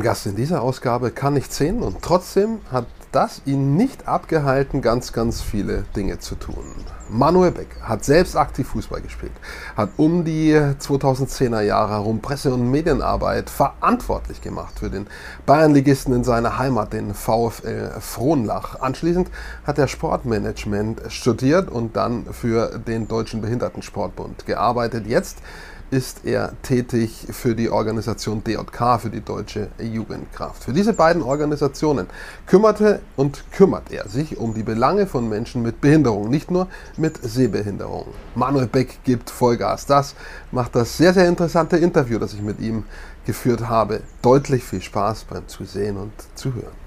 Mein Gast in dieser Ausgabe kann nicht sehen und trotzdem hat das ihn nicht abgehalten, ganz, ganz viele Dinge zu tun. Manuel Beck hat selbst aktiv Fußball gespielt, hat um die 2010er Jahre herum Presse- und Medienarbeit verantwortlich gemacht für den Bayernligisten in seiner Heimat, den VfL Frohnlach. Anschließend hat er Sportmanagement studiert und dann für den Deutschen Behindertensportbund gearbeitet. Jetzt ist er tätig für die Organisation DJK, für die Deutsche Jugendkraft. Für diese beiden Organisationen kümmerte und kümmert er sich um die Belange von Menschen mit Behinderung, nicht nur mit Sehbehinderung. Manuel Beck gibt Vollgas. Das macht das sehr, sehr interessante Interview, das ich mit ihm geführt habe, deutlich viel Spaß beim Zusehen und Zuhören.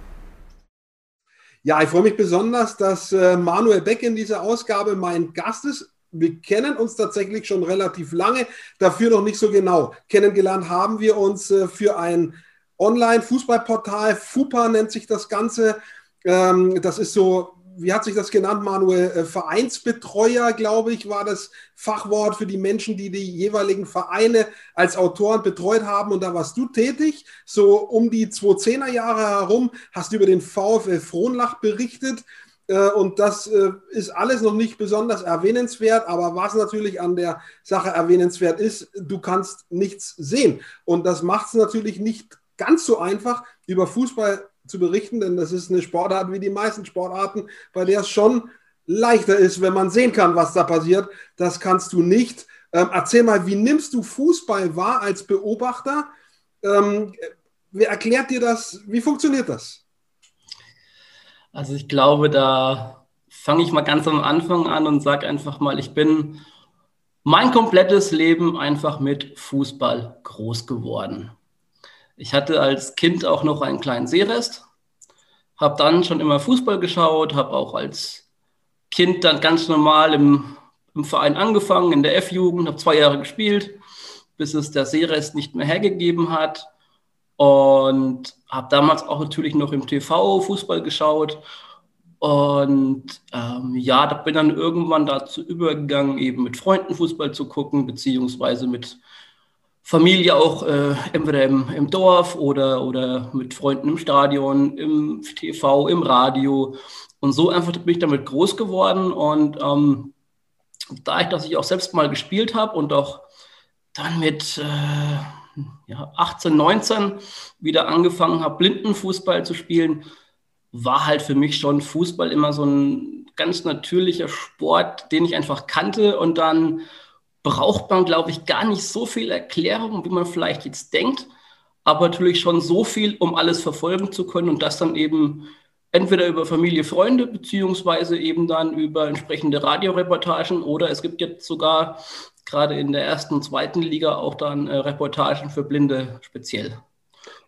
Ja, ich freue mich besonders, dass äh, Manuel Beck in dieser Ausgabe mein Gast ist wir kennen uns tatsächlich schon relativ lange, dafür noch nicht so genau. Kennengelernt haben wir uns äh, für ein Online-Fußballportal, FUPA nennt sich das Ganze. Ähm, das ist so, wie hat sich das genannt, Manuel? Äh, Vereinsbetreuer, glaube ich, war das Fachwort für die Menschen, die die jeweiligen Vereine als Autoren betreut haben. Und da warst du tätig. So um die 2010er Jahre herum hast du über den VfL Frohnlach berichtet. Äh, und das äh, ist alles noch nicht besonders erwähnenswert, aber was natürlich an der Sache erwähnenswert ist, du kannst nichts sehen. Und das macht es natürlich nicht ganz so einfach, über Fußball zu berichten, denn das ist eine Sportart wie die meisten Sportarten, bei der es schon leichter ist, wenn man sehen kann, was da passiert. Das kannst du nicht. Ähm, erzähl mal, wie nimmst du Fußball wahr als Beobachter? Ähm, wer erklärt dir das? Wie funktioniert das? Also ich glaube, da fange ich mal ganz am Anfang an und sage einfach mal, ich bin mein komplettes Leben einfach mit Fußball groß geworden. Ich hatte als Kind auch noch einen kleinen Sehrest, habe dann schon immer Fußball geschaut, habe auch als Kind dann ganz normal im, im Verein angefangen, in der F-Jugend, habe zwei Jahre gespielt, bis es der Sehrest nicht mehr hergegeben hat. Und habe damals auch natürlich noch im TV Fußball geschaut. Und ähm, ja, da bin dann irgendwann dazu übergegangen, eben mit Freunden Fußball zu gucken, beziehungsweise mit Familie auch äh, entweder im, im Dorf oder, oder mit Freunden im Stadion, im TV, im Radio. Und so einfach bin ich damit groß geworden. Und ähm, da ich, dass ich auch selbst mal gespielt habe und auch dann mit äh, ja, 18, 19 wieder angefangen habe, Blindenfußball zu spielen, war halt für mich schon Fußball immer so ein ganz natürlicher Sport, den ich einfach kannte. Und dann braucht man, glaube ich, gar nicht so viel Erklärung, wie man vielleicht jetzt denkt, aber natürlich schon so viel, um alles verfolgen zu können und das dann eben entweder über Familie, Freunde, beziehungsweise eben dann über entsprechende Radioreportagen oder es gibt jetzt sogar gerade in der ersten und zweiten Liga auch dann äh, Reportagen für Blinde speziell.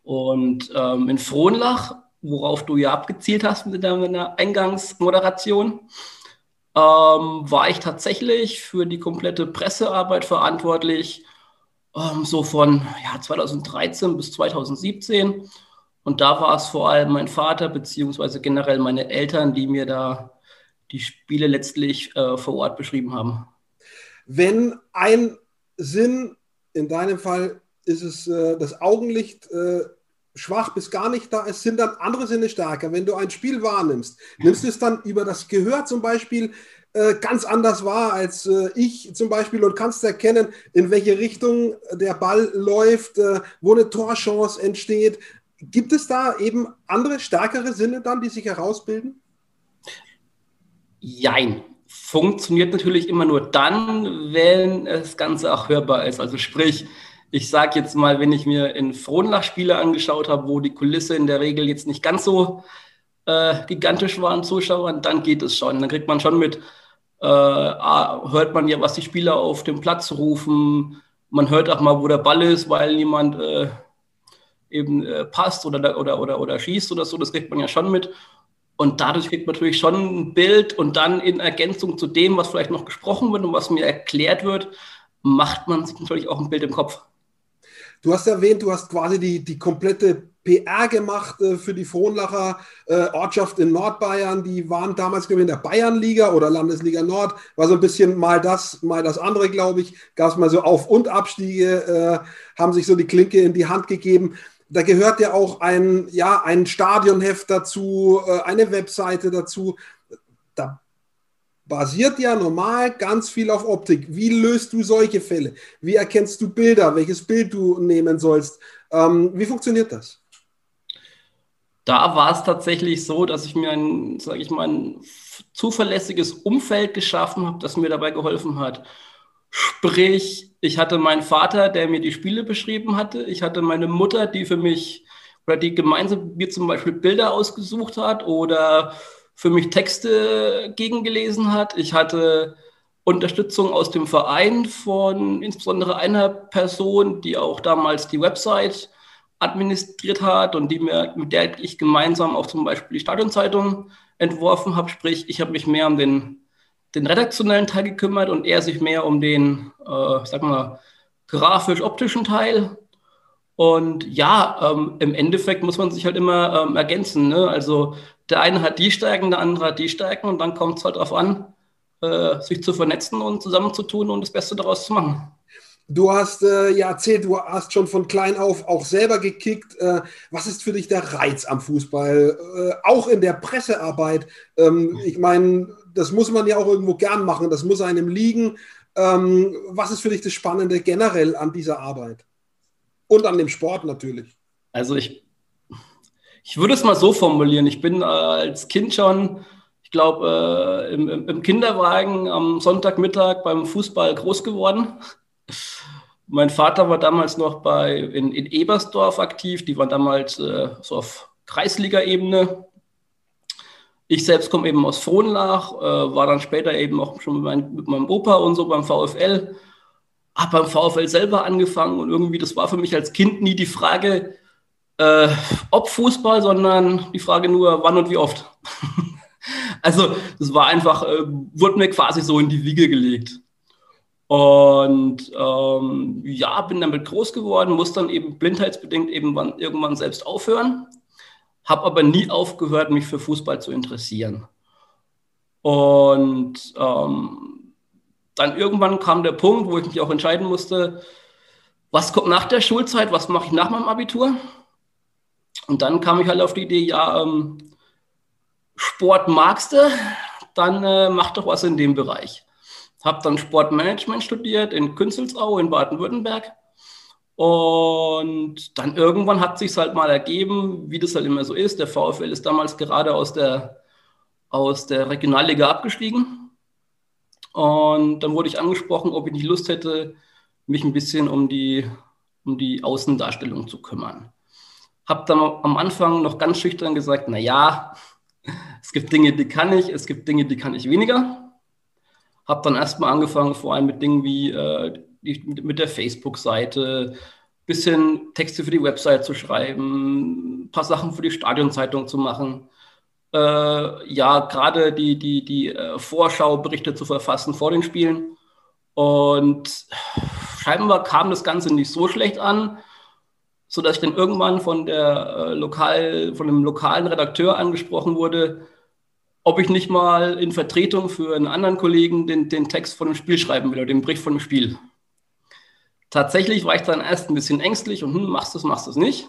Und ähm, in Frohnlach, worauf du ja abgezielt hast mit deiner Eingangsmoderation, ähm, war ich tatsächlich für die komplette Pressearbeit verantwortlich, ähm, so von ja, 2013 bis 2017. Und da war es vor allem mein Vater beziehungsweise generell meine Eltern, die mir da die Spiele letztlich äh, vor Ort beschrieben haben. Wenn ein Sinn, in deinem Fall ist es äh, das Augenlicht, äh, schwach bis gar nicht da ist, sind dann andere Sinne stärker. Wenn du ein Spiel wahrnimmst, nimmst du es dann über das Gehör zum Beispiel äh, ganz anders wahr als äh, ich zum Beispiel und kannst erkennen, in welche Richtung der Ball läuft, äh, wo eine Torchance entsteht. Gibt es da eben andere, stärkere Sinne dann, die sich herausbilden? Jein funktioniert natürlich immer nur dann, wenn das Ganze auch hörbar ist. Also sprich, ich sage jetzt mal, wenn ich mir in Frohnlach Spiele angeschaut habe, wo die Kulisse in der Regel jetzt nicht ganz so äh, gigantisch war an Zuschauern, dann geht es schon. Dann kriegt man schon mit, äh, hört man ja, was die Spieler auf dem Platz rufen. Man hört auch mal, wo der Ball ist, weil jemand äh, eben äh, passt oder, oder, oder, oder schießt oder so. Das kriegt man ja schon mit. Und dadurch kriegt man natürlich schon ein Bild und dann in Ergänzung zu dem, was vielleicht noch gesprochen wird und was mir erklärt wird, macht man sich natürlich auch ein Bild im Kopf. Du hast erwähnt, du hast quasi die, die komplette PR gemacht äh, für die Frohnlacher äh, Ortschaft in Nordbayern. Die waren damals, ich, in der Bayernliga oder Landesliga Nord. War so ein bisschen mal das, mal das andere, glaube ich. Gab es mal so Auf- und Abstiege, äh, haben sich so die Klinke in die Hand gegeben. Da gehört ja auch ein, ja, ein Stadionheft dazu, äh, eine Webseite dazu. Da basiert ja normal ganz viel auf Optik. Wie löst du solche Fälle? Wie erkennst du Bilder? Welches Bild du nehmen sollst? Ähm, wie funktioniert das? Da war es tatsächlich so, dass ich mir ein, sage ich mal, ein zuverlässiges Umfeld geschaffen habe, das mir dabei geholfen hat. Sprich, ich hatte meinen Vater, der mir die Spiele beschrieben hatte. Ich hatte meine Mutter, die für mich oder die gemeinsam mir zum Beispiel Bilder ausgesucht hat oder für mich Texte gegengelesen hat. Ich hatte Unterstützung aus dem Verein von insbesondere einer Person, die auch damals die Website administriert hat und die mir, mit der ich gemeinsam auch zum Beispiel die Stadionzeitung entworfen habe. Sprich, ich habe mich mehr um den, den redaktionellen Teil gekümmert und er sich mehr um den, äh, sag mal, grafisch-optischen Teil. Und ja, ähm, im Endeffekt muss man sich halt immer ähm, ergänzen. Ne? Also der eine hat die Stärken, der andere hat die Stärken und dann kommt es halt darauf an, äh, sich zu vernetzen und zusammenzutun und das Beste daraus zu machen. Du hast äh, ja erzählt, du hast schon von klein auf auch selber gekickt. Äh, was ist für dich der Reiz am Fußball? Äh, auch in der Pressearbeit. Ähm, ich meine, das muss man ja auch irgendwo gern machen, das muss einem liegen. Ähm, was ist für dich das Spannende generell an dieser Arbeit? Und an dem Sport natürlich. Also ich, ich würde es mal so formulieren. Ich bin äh, als Kind schon, ich glaube, äh, im, im Kinderwagen am Sonntagmittag beim Fußball groß geworden. Mein Vater war damals noch bei, in, in Ebersdorf aktiv. Die waren damals äh, so auf Kreisliga-Ebene. Ich selbst komme eben aus Frohnlach, äh, war dann später eben auch schon mit, mein, mit meinem Opa und so beim VfL. Habe beim VfL selber angefangen und irgendwie, das war für mich als Kind nie die Frage, äh, ob Fußball, sondern die Frage nur, wann und wie oft. also, das war einfach, äh, wurde mir quasi so in die Wiege gelegt. Und ähm, ja, bin damit groß geworden, muss dann eben blindheitsbedingt eben irgendwann selbst aufhören, habe aber nie aufgehört, mich für Fußball zu interessieren. Und ähm, dann irgendwann kam der Punkt, wo ich mich auch entscheiden musste, was kommt nach der Schulzeit, was mache ich nach meinem Abitur? Und dann kam ich halt auf die Idee, ja, ähm, Sport magst du, dann äh, mach doch was in dem Bereich habe dann Sportmanagement studiert in Künzelsau in Baden-Württemberg. Und dann irgendwann hat sich halt mal ergeben, wie das halt immer so ist. Der VfL ist damals gerade aus der, aus der Regionalliga abgestiegen. Und dann wurde ich angesprochen, ob ich nicht Lust hätte, mich ein bisschen um die, um die Außendarstellung zu kümmern. Habe dann am Anfang noch ganz schüchtern gesagt, na ja, es gibt Dinge, die kann ich, es gibt Dinge, die kann ich weniger. Habe dann erstmal angefangen, vor allem mit Dingen wie äh, mit der Facebook-Seite, bisschen Texte für die Website zu schreiben, ein paar Sachen für die Stadionzeitung zu machen. Äh, ja, gerade die, die, die äh, Vorschauberichte zu verfassen vor den Spielen. Und scheinbar kam das Ganze nicht so schlecht an, sodass ich dann irgendwann von, der, äh, lokal, von einem lokalen Redakteur angesprochen wurde, ob ich nicht mal in Vertretung für einen anderen Kollegen den, den Text von dem Spiel schreiben will oder den Bericht von dem Spiel. Tatsächlich war ich dann erst ein bisschen ängstlich und hm, machst du es, machst du es nicht.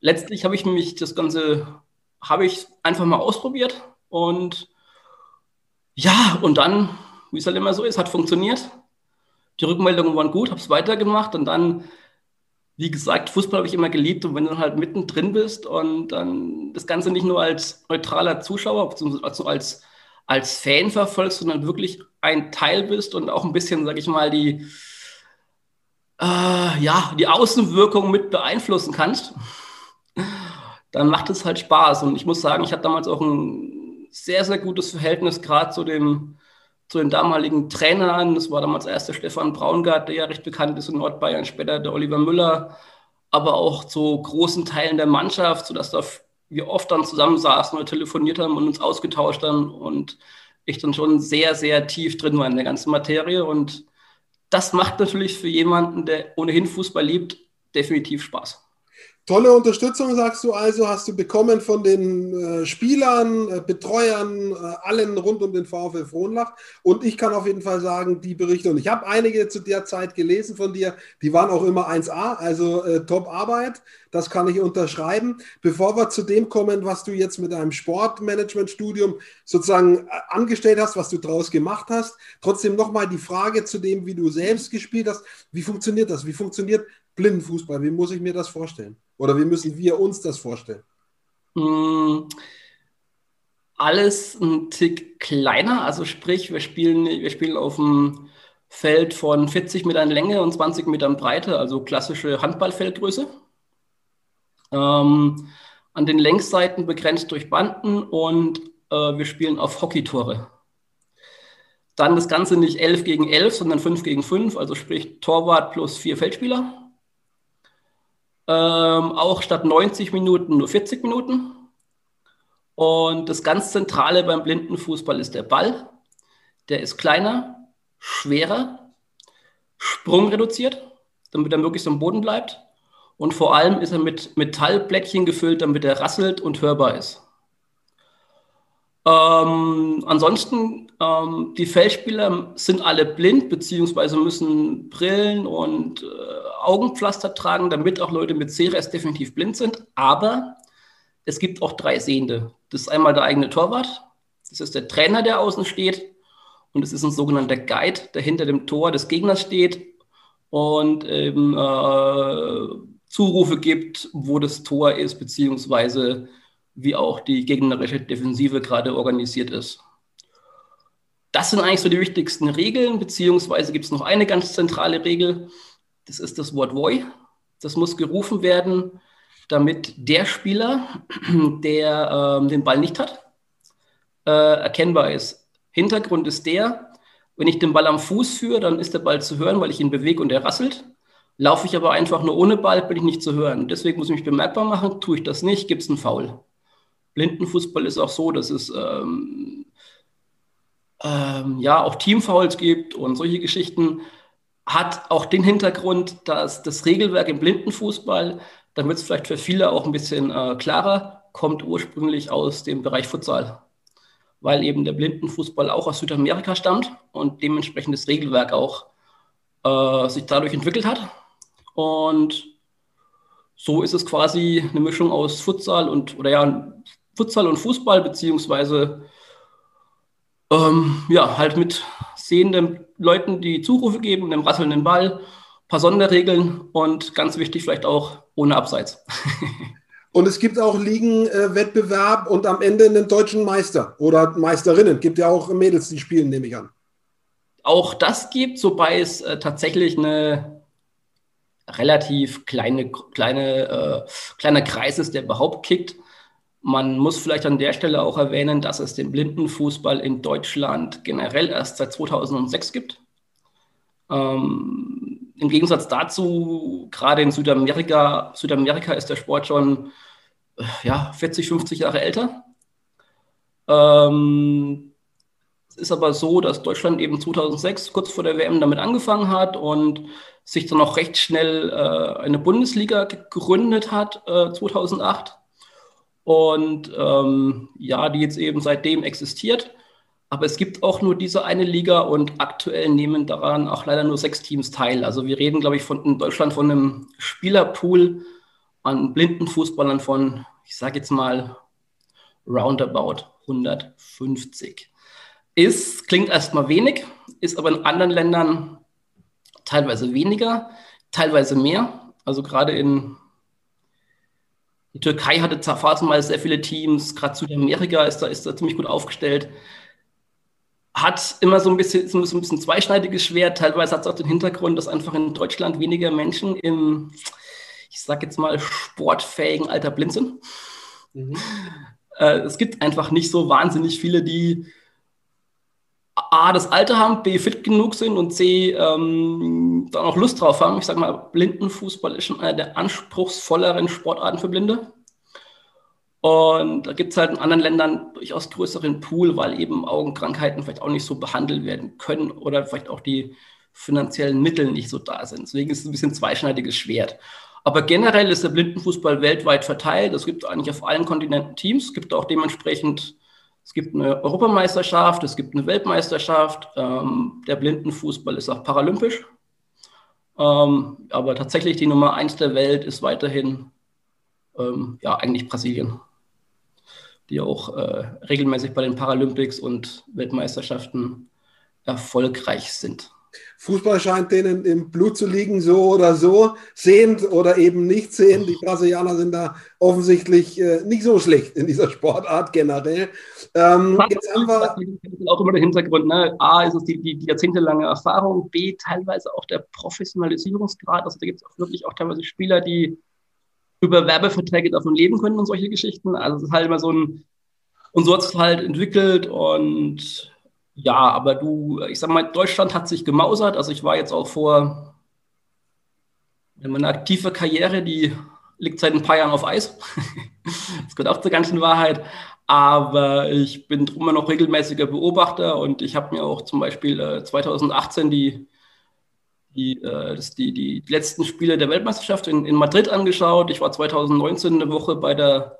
Letztlich habe ich mich das Ganze, habe ich einfach mal ausprobiert und ja, und dann, wie es halt immer so ist, hat funktioniert. Die Rückmeldungen waren gut, habe es weitergemacht und dann wie gesagt, Fußball habe ich immer geliebt und wenn du halt mittendrin bist und dann das Ganze nicht nur als neutraler Zuschauer beziehungsweise als, als Fan verfolgst, sondern wirklich ein Teil bist und auch ein bisschen, sag ich mal, die, äh, ja, die Außenwirkung mit beeinflussen kannst, dann macht es halt Spaß. Und ich muss sagen, ich hatte damals auch ein sehr, sehr gutes Verhältnis gerade zu dem zu den damaligen Trainern. Das war damals erst der Stefan Braungart, der ja recht bekannt ist in Nordbayern, später der Oliver Müller, aber auch zu großen Teilen der Mannschaft, sodass da wir oft dann zusammensaßen oder telefoniert haben und uns ausgetauscht haben und ich dann schon sehr, sehr tief drin war in der ganzen Materie. Und das macht natürlich für jemanden, der ohnehin Fußball liebt, definitiv Spaß. Tolle Unterstützung, sagst du also, hast du bekommen von den äh, Spielern, äh, Betreuern, äh, allen rund um den VfL Frohnlach. Und ich kann auf jeden Fall sagen, die Berichte, und ich habe einige zu der Zeit gelesen von dir, die waren auch immer 1A, also äh, Top-Arbeit. Das kann ich unterschreiben. Bevor wir zu dem kommen, was du jetzt mit deinem Sportmanagement-Studium sozusagen äh, angestellt hast, was du daraus gemacht hast, trotzdem nochmal die Frage zu dem, wie du selbst gespielt hast. Wie funktioniert das? Wie funktioniert Blindenfußball? Wie muss ich mir das vorstellen? Oder wie müssen wir uns das vorstellen? Mm, alles ein Tick kleiner. Also sprich, wir spielen, wir spielen auf dem Feld von 40 Metern Länge und 20 Metern Breite, also klassische Handballfeldgröße. Ähm, an den Längsseiten begrenzt durch Banden und äh, wir spielen auf Hockeytore. Dann das Ganze nicht 11 gegen 11, sondern 5 gegen 5, also sprich Torwart plus vier Feldspieler. Ähm, auch statt 90 Minuten nur 40 Minuten. Und das ganz Zentrale beim Blindenfußball ist der Ball. Der ist kleiner, schwerer, sprungreduziert, damit er möglichst am Boden bleibt. Und vor allem ist er mit Metallblättchen gefüllt, damit er rasselt und hörbar ist. Ähm, ansonsten, ähm, die Feldspieler sind alle blind, beziehungsweise müssen Brillen und äh, Augenpflaster tragen, damit auch Leute mit CRS definitiv blind sind. Aber es gibt auch drei Sehende. Das ist einmal der eigene Torwart, das ist der Trainer, der außen steht, und es ist ein sogenannter Guide, der hinter dem Tor des Gegners steht und eben äh, Zurufe gibt, wo das Tor ist, beziehungsweise wie auch die gegnerische Defensive gerade organisiert ist. Das sind eigentlich so die wichtigsten Regeln, beziehungsweise gibt es noch eine ganz zentrale Regel, das ist das Wort Voy. Das muss gerufen werden, damit der Spieler, der ähm, den Ball nicht hat, äh, erkennbar ist. Hintergrund ist der, wenn ich den Ball am Fuß führe, dann ist der Ball zu hören, weil ich ihn bewege und er rasselt. Laufe ich aber einfach nur ohne Ball, bin ich nicht zu hören. Deswegen muss ich mich bemerkbar machen. Tue ich das nicht, gibt es einen Foul. Blindenfußball ist auch so, dass es ähm, ähm, ja auch Teamfouls gibt und solche Geschichten. Hat auch den Hintergrund, dass das Regelwerk im Blindenfußball, damit es vielleicht für viele auch ein bisschen äh, klarer, kommt ursprünglich aus dem Bereich Futsal. Weil eben der Blindenfußball auch aus Südamerika stammt und dementsprechend das Regelwerk auch äh, sich dadurch entwickelt hat. Und so ist es quasi eine Mischung aus Futsal und, oder ja, Futsal und Fußball, beziehungsweise ähm, ja, halt mit sehenden Leuten, die Zurufe geben, einem rasselnden Ball, ein paar Sonderregeln und ganz wichtig vielleicht auch ohne Abseits. Und es gibt auch Ligenwettbewerb und am Ende einen deutschen Meister oder Meisterinnen. Gibt ja auch Mädels, die spielen, nehme ich an. Auch das gibt, wobei es äh, tatsächlich eine relativ kleine, kleine, äh, kleiner Kreis ist, der überhaupt kickt. Man muss vielleicht an der Stelle auch erwähnen, dass es den Blindenfußball in Deutschland generell erst seit 2006 gibt. Ähm, Im Gegensatz dazu, gerade in Südamerika, Südamerika ist der Sport schon äh, ja, 40, 50 Jahre älter. Ähm, es ist aber so, dass Deutschland eben 2006 kurz vor der WM damit angefangen hat und sich dann auch recht schnell äh, eine Bundesliga gegründet hat, äh, 2008 und ähm, ja, die jetzt eben seitdem existiert. Aber es gibt auch nur diese eine Liga und aktuell nehmen daran auch leider nur sechs Teams teil. Also wir reden, glaube ich, von, in Deutschland von einem Spielerpool an blinden Fußballern von, ich sage jetzt mal, roundabout 150. Ist, klingt erstmal wenig, ist aber in anderen Ländern teilweise weniger, teilweise mehr. Also gerade in die Türkei hatte phasenweise sehr viele Teams, gerade Südamerika ist da, ist da ziemlich gut aufgestellt. Hat immer so ein bisschen, so ein bisschen zweischneidiges Schwert. Teilweise hat es auch den Hintergrund, dass einfach in Deutschland weniger Menschen im, ich sag jetzt mal, sportfähigen Alter blind sind. Mhm. Äh, es gibt einfach nicht so wahnsinnig viele, die A, das Alter haben, B, fit genug sind und C, ähm, dann auch Lust drauf haben. Ich sage mal, Blindenfußball ist schon einer der anspruchsvolleren Sportarten für Blinde. Und da gibt es halt in anderen Ländern durchaus größeren Pool, weil eben Augenkrankheiten vielleicht auch nicht so behandelt werden können oder vielleicht auch die finanziellen Mittel nicht so da sind. Deswegen ist es ein bisschen zweischneidiges Schwert. Aber generell ist der Blindenfußball weltweit verteilt. Es gibt eigentlich auf allen Kontinenten Teams. Es gibt auch dementsprechend, es gibt eine Europameisterschaft, es gibt eine Weltmeisterschaft. Ähm, der Blindenfußball ist auch paralympisch. Ähm, aber tatsächlich die Nummer eins der Welt ist weiterhin ähm, ja eigentlich Brasilien, die auch äh, regelmäßig bei den Paralympics und Weltmeisterschaften erfolgreich sind. Fußball scheint denen im Blut zu liegen, so oder so, sehend oder eben nicht sehend. Die Brasilianer sind da offensichtlich äh, nicht so schlecht in dieser Sportart generell. Ähm, jetzt haben wir auch immer der Hintergrund. Ne? A ist es die, die, die, jahrzehntelange Erfahrung, B teilweise auch der Professionalisierungsgrad. Also da gibt es auch wirklich auch teilweise Spieler, die über Werbeverträge davon leben können und solche Geschichten. Also es ist halt immer so ein und so hat es halt entwickelt und ja, aber du, ich sag mal, Deutschland hat sich gemausert. Also ich war jetzt auch vor meine aktive Karriere, die liegt seit ein paar Jahren auf Eis. das gehört auch zur ganzen Wahrheit. Aber ich bin immer noch regelmäßiger Beobachter und ich habe mir auch zum Beispiel äh, 2018 die, die, äh, die, die, letzten Spiele der Weltmeisterschaft in, in Madrid angeschaut. Ich war 2019 eine Woche bei der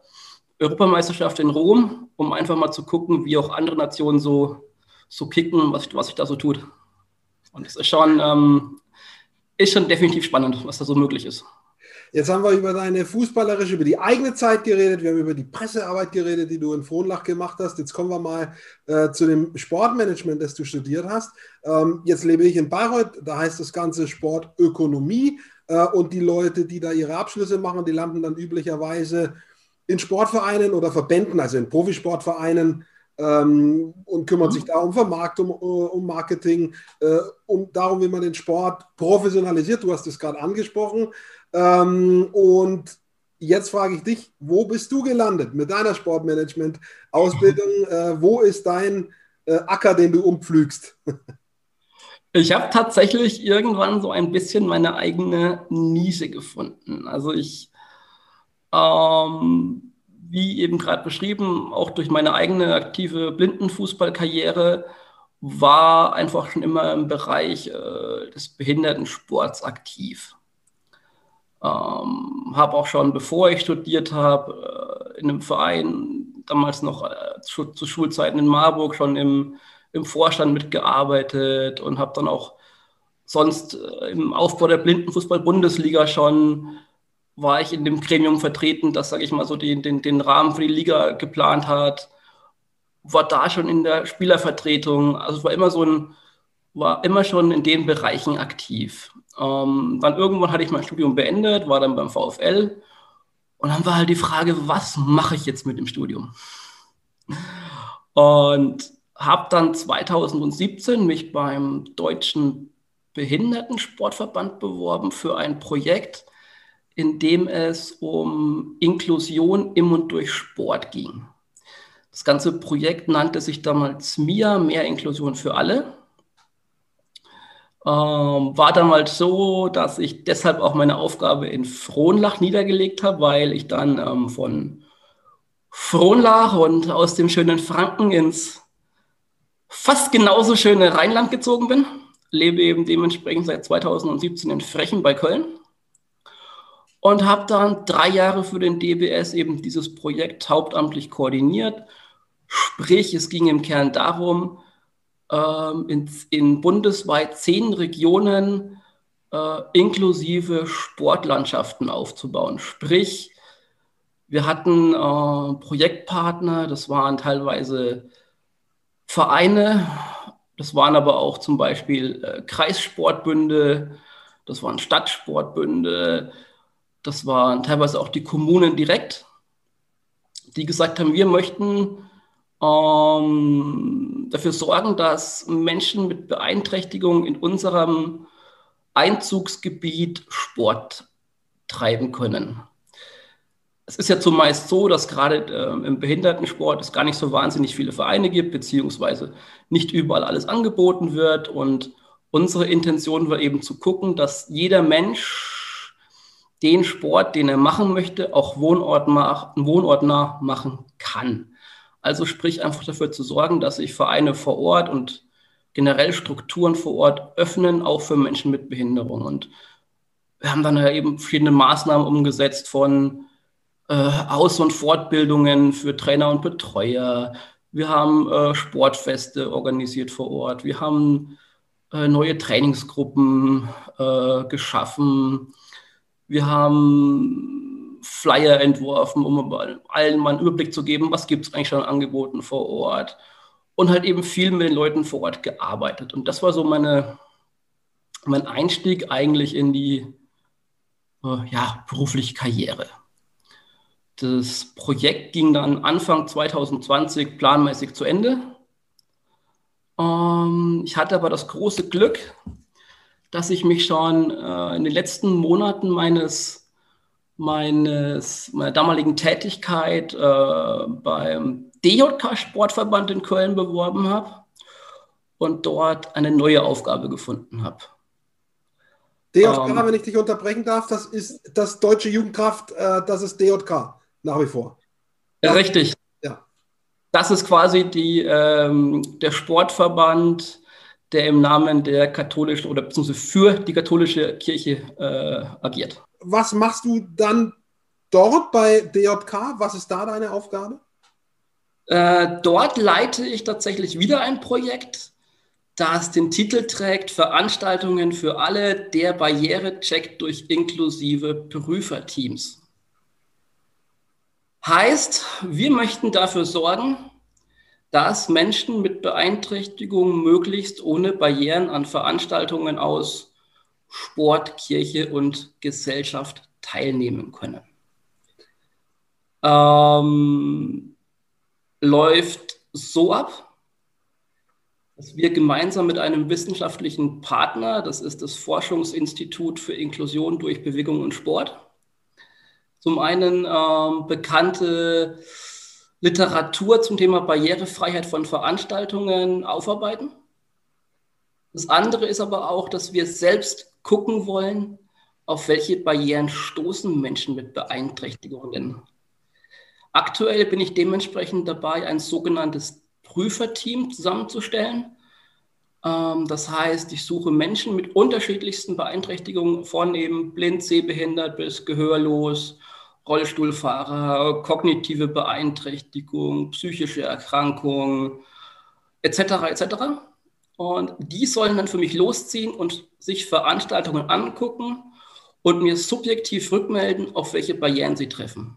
Europameisterschaft in Rom, um einfach mal zu gucken, wie auch andere Nationen so so kicken, was, was sich da so tut. Und es ist schon, ähm, ist schon definitiv spannend, was da so möglich ist. Jetzt haben wir über deine fußballerische, über die eigene Zeit geredet, wir haben über die Pressearbeit geredet, die du in Frohnlach gemacht hast. Jetzt kommen wir mal äh, zu dem Sportmanagement, das du studiert hast. Ähm, jetzt lebe ich in Bayreuth, da heißt das Ganze Sportökonomie äh, und die Leute, die da ihre Abschlüsse machen, die landen dann üblicherweise in Sportvereinen oder Verbänden, also in Profisportvereinen ähm, und kümmert mhm. sich da um Vermarktung, um, um Marketing, äh, um darum, wie man den Sport professionalisiert. Du hast es gerade angesprochen. Ähm, und jetzt frage ich dich, wo bist du gelandet mit deiner Sportmanagement-Ausbildung? Äh, wo ist dein äh, Acker, den du umpflügst? Ich habe tatsächlich irgendwann so ein bisschen meine eigene Nische gefunden. Also ich ähm, wie eben gerade beschrieben, auch durch meine eigene aktive Blindenfußballkarriere war einfach schon immer im Bereich äh, des Behindertensports aktiv. Ähm, habe auch schon, bevor ich studiert habe, äh, in einem Verein, damals noch äh, zu, zu, Schulzeiten in Marburg, schon im, im Vorstand mitgearbeitet und habe dann auch sonst äh, im Aufbau der Blindenfußball-Bundesliga schon war ich in dem Gremium vertreten, das, sage ich mal, so den, den, den Rahmen für die Liga geplant hat, war da schon in der Spielervertretung. Also war immer so ein, war immer schon in den Bereichen aktiv. Ähm, dann irgendwann hatte ich mein Studium beendet, war dann beim VfL und dann war halt die Frage, was mache ich jetzt mit dem Studium? Und habe dann 2017 mich beim Deutschen Behindertensportverband beworben für ein Projekt, in dem es um Inklusion im und durch Sport ging. Das ganze Projekt nannte sich damals MIA, Mehr Inklusion für alle. Ähm, war damals so, dass ich deshalb auch meine Aufgabe in Frohnlach niedergelegt habe, weil ich dann ähm, von Frohnlach und aus dem schönen Franken ins fast genauso schöne Rheinland gezogen bin. Lebe eben dementsprechend seit 2017 in Frechen bei Köln und habe dann drei Jahre für den DBS eben dieses Projekt hauptamtlich koordiniert. Sprich, es ging im Kern darum, ähm, in, bundesweit zehn Regionen äh, inklusive Sportlandschaften aufzubauen. Sprich, wir hatten äh, Projektpartner, das waren teilweise Vereine, das waren aber auch zum Beispiel äh, Kreissportbünde, das waren Stadtsportbünde, das waren teilweise auch die Kommunen direkt, die gesagt haben, wir möchten ähm, dafür sorgen, dass Menschen mit Beeinträchtigung in unserem Einzugsgebiet Sport treiben können. Es ist ja zumeist so, dass gerade äh, im Behindertensport es gar nicht so wahnsinnig viele Vereine gibt, beziehungsweise nicht überall alles angeboten wird. Und unsere Intention war eben zu gucken, dass jeder Mensch den Sport, den er machen möchte, auch wohnortnah, machen kann. Also sprich einfach dafür zu sorgen, dass sich Vereine vor Ort und generell Strukturen vor Ort öffnen, auch für Menschen mit Behinderung. Und wir haben dann eben verschiedene Maßnahmen umgesetzt von äh, Aus- und Fortbildungen für Trainer und Betreuer. Wir haben äh, Sportfeste organisiert vor Ort. Wir haben äh, neue Trainingsgruppen äh, geschaffen. Wir haben Flyer entworfen, um allen mal einen Überblick zu geben, was gibt es eigentlich schon an Angeboten vor Ort. Und halt eben viel mit den Leuten vor Ort gearbeitet. Und das war so meine, mein Einstieg eigentlich in die äh, ja, berufliche Karriere. Das Projekt ging dann Anfang 2020 planmäßig zu Ende. Ähm, ich hatte aber das große Glück, dass ich mich schon äh, in den letzten Monaten meines, meines meiner damaligen Tätigkeit äh, beim DJK Sportverband in Köln beworben habe und dort eine neue Aufgabe gefunden habe. DJK, ähm, wenn ich dich unterbrechen darf, das ist das deutsche Jugendkraft, äh, das ist DJK nach wie vor. Ja, richtig. Ja. Das ist quasi die, ähm, der Sportverband, der im Namen der katholischen oder beziehungsweise für die katholische Kirche äh, agiert. Was machst du dann dort bei DJK? Was ist da deine Aufgabe? Äh, dort leite ich tatsächlich wieder ein Projekt, das den Titel trägt Veranstaltungen für alle, der Barrierecheck durch inklusive Prüferteams. Heißt, wir möchten dafür sorgen, dass Menschen mit Beeinträchtigungen möglichst ohne Barrieren an Veranstaltungen aus Sport, Kirche und Gesellschaft teilnehmen können. Ähm, läuft so ab, dass wir gemeinsam mit einem wissenschaftlichen Partner, das ist das Forschungsinstitut für Inklusion durch Bewegung und Sport, zum einen ähm, bekannte Literatur zum Thema Barrierefreiheit von Veranstaltungen aufarbeiten. Das andere ist aber auch, dass wir selbst gucken wollen, auf welche Barrieren stoßen Menschen mit Beeinträchtigungen. Aktuell bin ich dementsprechend dabei, ein sogenanntes Prüferteam zusammenzustellen. Ähm, das heißt, ich suche Menschen mit unterschiedlichsten Beeinträchtigungen, von eben blind, sehbehindert bis gehörlos, Rollstuhlfahrer, kognitive Beeinträchtigung, psychische Erkrankung etc. etc. Und die sollen dann für mich losziehen und sich Veranstaltungen angucken und mir subjektiv rückmelden, auf welche Barrieren sie treffen.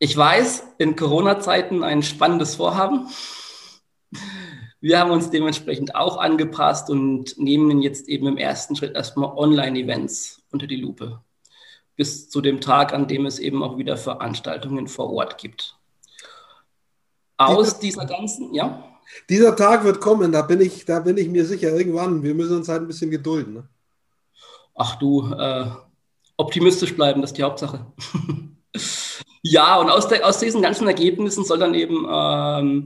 Ich weiß, in Corona-Zeiten ein spannendes Vorhaben. Wir haben uns dementsprechend auch angepasst und nehmen jetzt eben im ersten Schritt erstmal Online-Events unter die Lupe bis zu dem Tag, an dem es eben auch wieder Veranstaltungen vor Ort gibt. Aus dieser ganzen, ja? Dieser Tag wird kommen, da bin ich, da bin ich mir sicher, irgendwann. Wir müssen uns halt ein bisschen gedulden. Ne? Ach du, äh, optimistisch bleiben, das ist die Hauptsache. ja, und aus, der, aus diesen ganzen Ergebnissen soll dann eben ähm,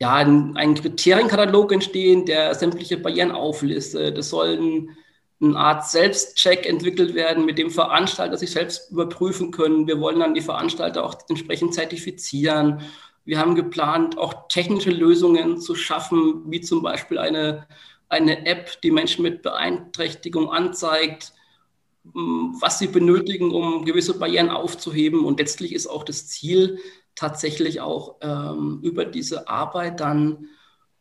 ja, ein, ein Kriterienkatalog entstehen, der sämtliche Barrieren auflistet. Es sollen eine Art Selbstcheck entwickelt werden, mit dem Veranstalter sich selbst überprüfen können. Wir wollen dann die Veranstalter auch entsprechend zertifizieren. Wir haben geplant, auch technische Lösungen zu schaffen, wie zum Beispiel eine, eine App, die Menschen mit Beeinträchtigung anzeigt, hm, was sie benötigen, um gewisse Barrieren aufzuheben. Und letztlich ist auch das Ziel, tatsächlich auch ähm, über diese Arbeit dann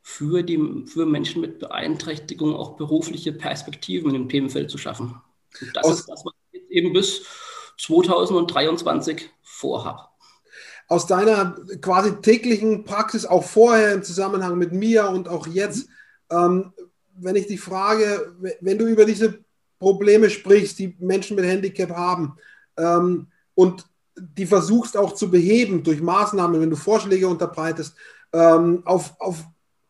für, die, für Menschen mit Beeinträchtigung auch berufliche Perspektiven in dem Themenfeld zu schaffen. Und das aus, ist das, was ich jetzt eben bis 2023 vorhabe. Aus deiner quasi täglichen Praxis, auch vorher im Zusammenhang mit mir und auch jetzt, ähm, wenn ich dich frage, wenn du über diese Probleme sprichst, die Menschen mit Handicap haben ähm, und die versuchst auch zu beheben durch Maßnahmen, wenn du Vorschläge unterbreitest, ähm, auf, auf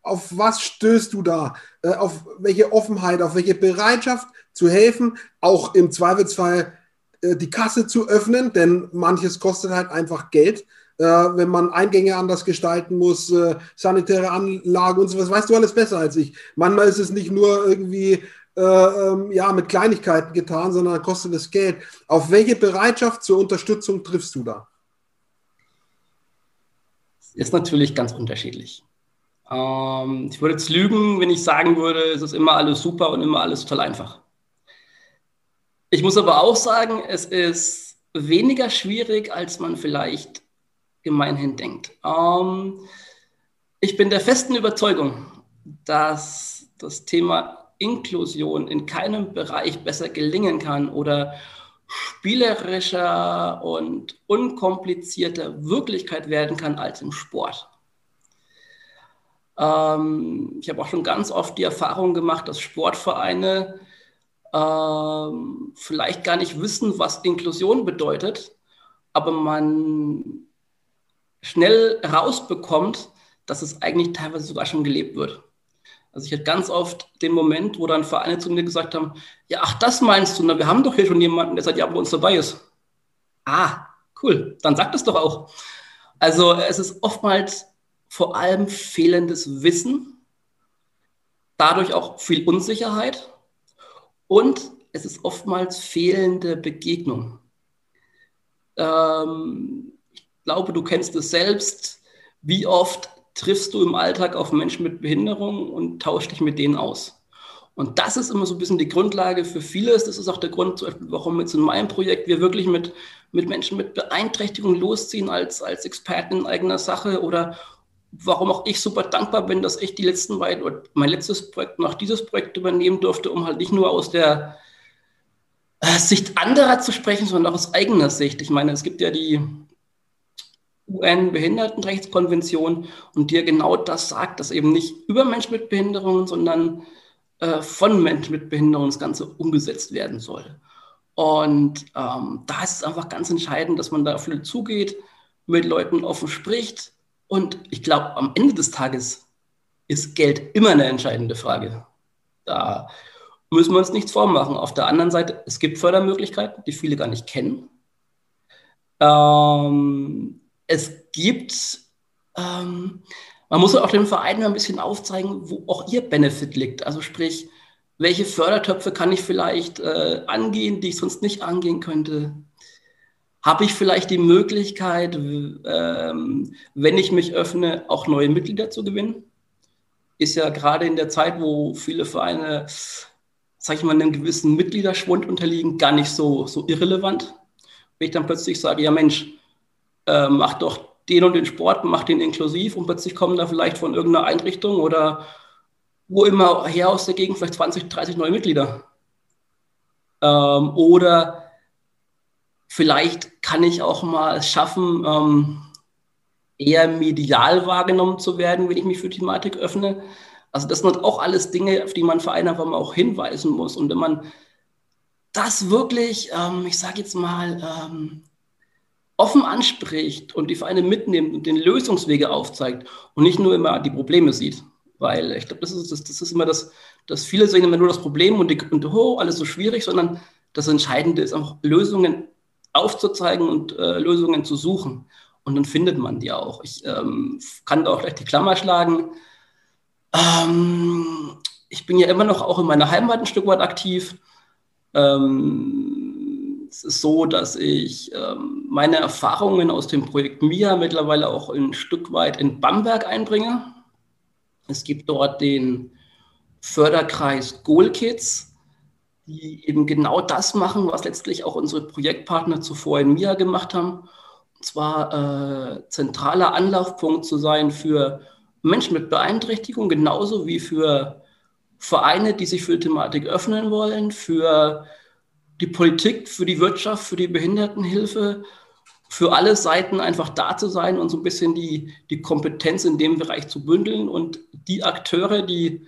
auf was stößt du da? Äh, auf welche Offenheit, auf welche Bereitschaft zu helfen, auch im Zweifelsfall äh, die Kasse zu öffnen, denn manches kostet halt einfach Geld. Äh, wenn man Eingänge anders gestalten muss, sanitäre Anlagen und so was, weißt du alles besser als ich. Manchmal ist es nicht nur irgendwie äh, ähm, ja, mit Kleinigkeiten getan, sondern kostet es Geld. Auf welche Bereitschaft zur Unterstützung triffst du da? Ist natürlich ganz unterschiedlich. Ähm, ich würde jetzt lügen, wenn ich sagen würde, es ist immer alles super und immer alles total einfach. Ich muss aber auch sagen, es ist weniger schwierig, als man vielleicht gemeinhin denkt. Ähm, ich bin der festen Überzeugung, dass das Thema Inklusion in keinem Bereich besser gelingen kann oder spielerischer und unkomplizierter Wirklichkeit werden kann als im Sport. Ähm, ich habe auch schon ganz oft die Erfahrung gemacht, dass Sportvereine ähm, vielleicht gar nicht wissen, was Inklusion bedeutet, aber man schnell rausbekommt, dass es eigentlich teilweise sogar schon gelebt wird. Also ich hatte ganz oft den Moment, wo dann Vereine zu mir gesagt haben, ja, ach, das meinst du, na, wir haben doch hier schon jemanden, der seit Jahren bei uns dabei ist. Ah, cool, dann sag das doch auch. Also es ist oftmals vor allem fehlendes Wissen, dadurch auch viel Unsicherheit und es ist oftmals fehlende Begegnung. Ähm, ich glaube, du kennst es selbst. Wie oft triffst du im Alltag auf Menschen mit Behinderung und tauschst dich mit denen aus? Und das ist immer so ein bisschen die Grundlage für vieles. Das ist auch der Grund, warum jetzt in meinem Projekt wir wirklich mit, mit Menschen mit Beeinträchtigung losziehen als, als Experten in eigener Sache oder warum auch ich super dankbar bin, dass ich die letzten beiden oder mein letztes Projekt noch dieses Projekt übernehmen durfte, um halt nicht nur aus der äh, Sicht anderer zu sprechen, sondern auch aus eigener Sicht. Ich meine, es gibt ja die UN-Behindertenrechtskonvention und die ja genau das sagt, dass eben nicht über Menschen mit Behinderungen, sondern äh, von Menschen mit Behinderungen das Ganze umgesetzt werden soll. Und ähm, da ist es einfach ganz entscheidend, dass man da Leute zugeht, mit Leuten offen spricht, und ich glaube, am Ende des Tages ist Geld immer eine entscheidende Frage. Da müssen wir uns nichts vormachen. Auf der anderen Seite, es gibt Fördermöglichkeiten, die viele gar nicht kennen. Ähm, es gibt, ähm, man muss auch dem Verein ein bisschen aufzeigen, wo auch ihr Benefit liegt. Also sprich, welche Fördertöpfe kann ich vielleicht äh, angehen, die ich sonst nicht angehen könnte? Habe ich vielleicht die Möglichkeit, ähm, wenn ich mich öffne, auch neue Mitglieder zu gewinnen. Ist ja gerade in der Zeit, wo viele Vereine, sage ich mal, einem gewissen Mitgliederschwund unterliegen, gar nicht so, so irrelevant. Wenn ich dann plötzlich sage, ja Mensch, äh, mach doch den und den Sport, mach den inklusiv und plötzlich kommen da vielleicht von irgendeiner Einrichtung oder wo immer her aus der Gegend vielleicht 20, 30 neue Mitglieder. Ähm, oder Vielleicht kann ich auch mal schaffen, ähm, eher medial wahrgenommen zu werden, wenn ich mich für Thematik öffne. Also das sind auch alles Dinge, auf die man Vereine einfach mal auch hinweisen muss. Und wenn man das wirklich, ähm, ich sage jetzt mal, ähm, offen anspricht und die Vereine mitnimmt und den Lösungswege aufzeigt und nicht nur immer die Probleme sieht. Weil ich glaube, das ist, das, das ist immer das, dass viele sehen immer nur das Problem und, die, und oh, alles so schwierig, sondern das Entscheidende ist auch Lösungen aufzuzeigen und äh, Lösungen zu suchen. Und dann findet man die auch. Ich ähm, kann da auch gleich die Klammer schlagen. Ähm, ich bin ja immer noch auch in meiner Heimat ein Stück weit aktiv. Ähm, es ist so, dass ich ähm, meine Erfahrungen aus dem Projekt MIA mittlerweile auch ein Stück weit in Bamberg einbringe. Es gibt dort den Förderkreis Goal Kids die eben genau das machen, was letztlich auch unsere Projektpartner zuvor in MIA gemacht haben. Und zwar äh, zentraler Anlaufpunkt zu sein für Menschen mit Beeinträchtigung, genauso wie für Vereine, die sich für die Thematik öffnen wollen, für die Politik, für die Wirtschaft, für die Behindertenhilfe, für alle Seiten einfach da zu sein und so ein bisschen die, die Kompetenz in dem Bereich zu bündeln und die Akteure, die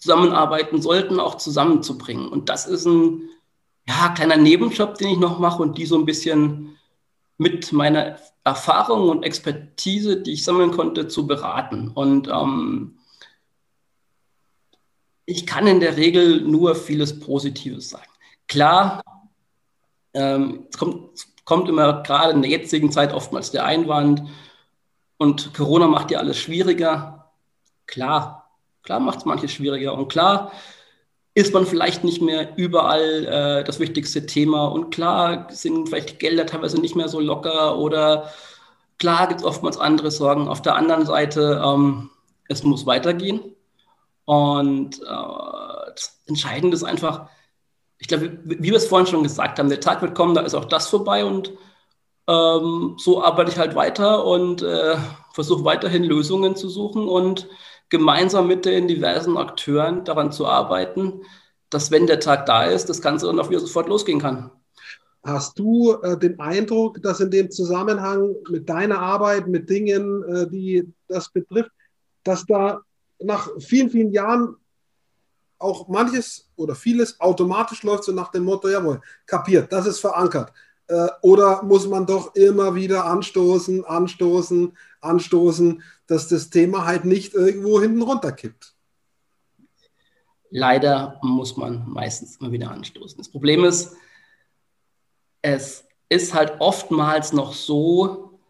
zusammenarbeiten sollten, auch zusammenzubringen. Und das ist ein ja, kleiner Nebenjob, den ich noch mache und die so ein bisschen mit meiner Erfahrung und Expertise, die ich sammeln konnte, zu beraten. Und ähm, ich kann in der Regel nur vieles Positives sagen. Klar, ähm, es kommt, kommt immer gerade in der jetzigen Zeit oftmals der Einwand und Corona macht ja alles schwieriger. Klar, Klar macht es manches schwieriger und klar ist man vielleicht nicht mehr überall äh, das wichtigste Thema und klar sind vielleicht Gelder teilweise nicht mehr so locker oder klar gibt es oftmals andere Sorgen. Auf der anderen Seite, ähm, es muss weitergehen und äh, das Entscheidende ist einfach, ich glaube, wie wir es vorhin schon gesagt haben, der Tag wird kommen, da ist auch das vorbei und ähm, so arbeite ich halt weiter und äh, versuche weiterhin Lösungen zu suchen und gemeinsam mit den diversen Akteuren daran zu arbeiten, dass wenn der Tag da ist, das Ganze dann auch wieder sofort losgehen kann. Hast du äh, den Eindruck, dass in dem Zusammenhang mit deiner Arbeit, mit Dingen, äh, die das betrifft, dass da nach vielen, vielen Jahren auch manches oder vieles automatisch läuft, so nach dem Motto, jawohl, kapiert, das ist verankert. Äh, oder muss man doch immer wieder anstoßen, anstoßen, anstoßen, dass das Thema halt nicht irgendwo hinten runterkippt? Leider muss man meistens immer wieder anstoßen. Das Problem ist, es ist halt oftmals noch so,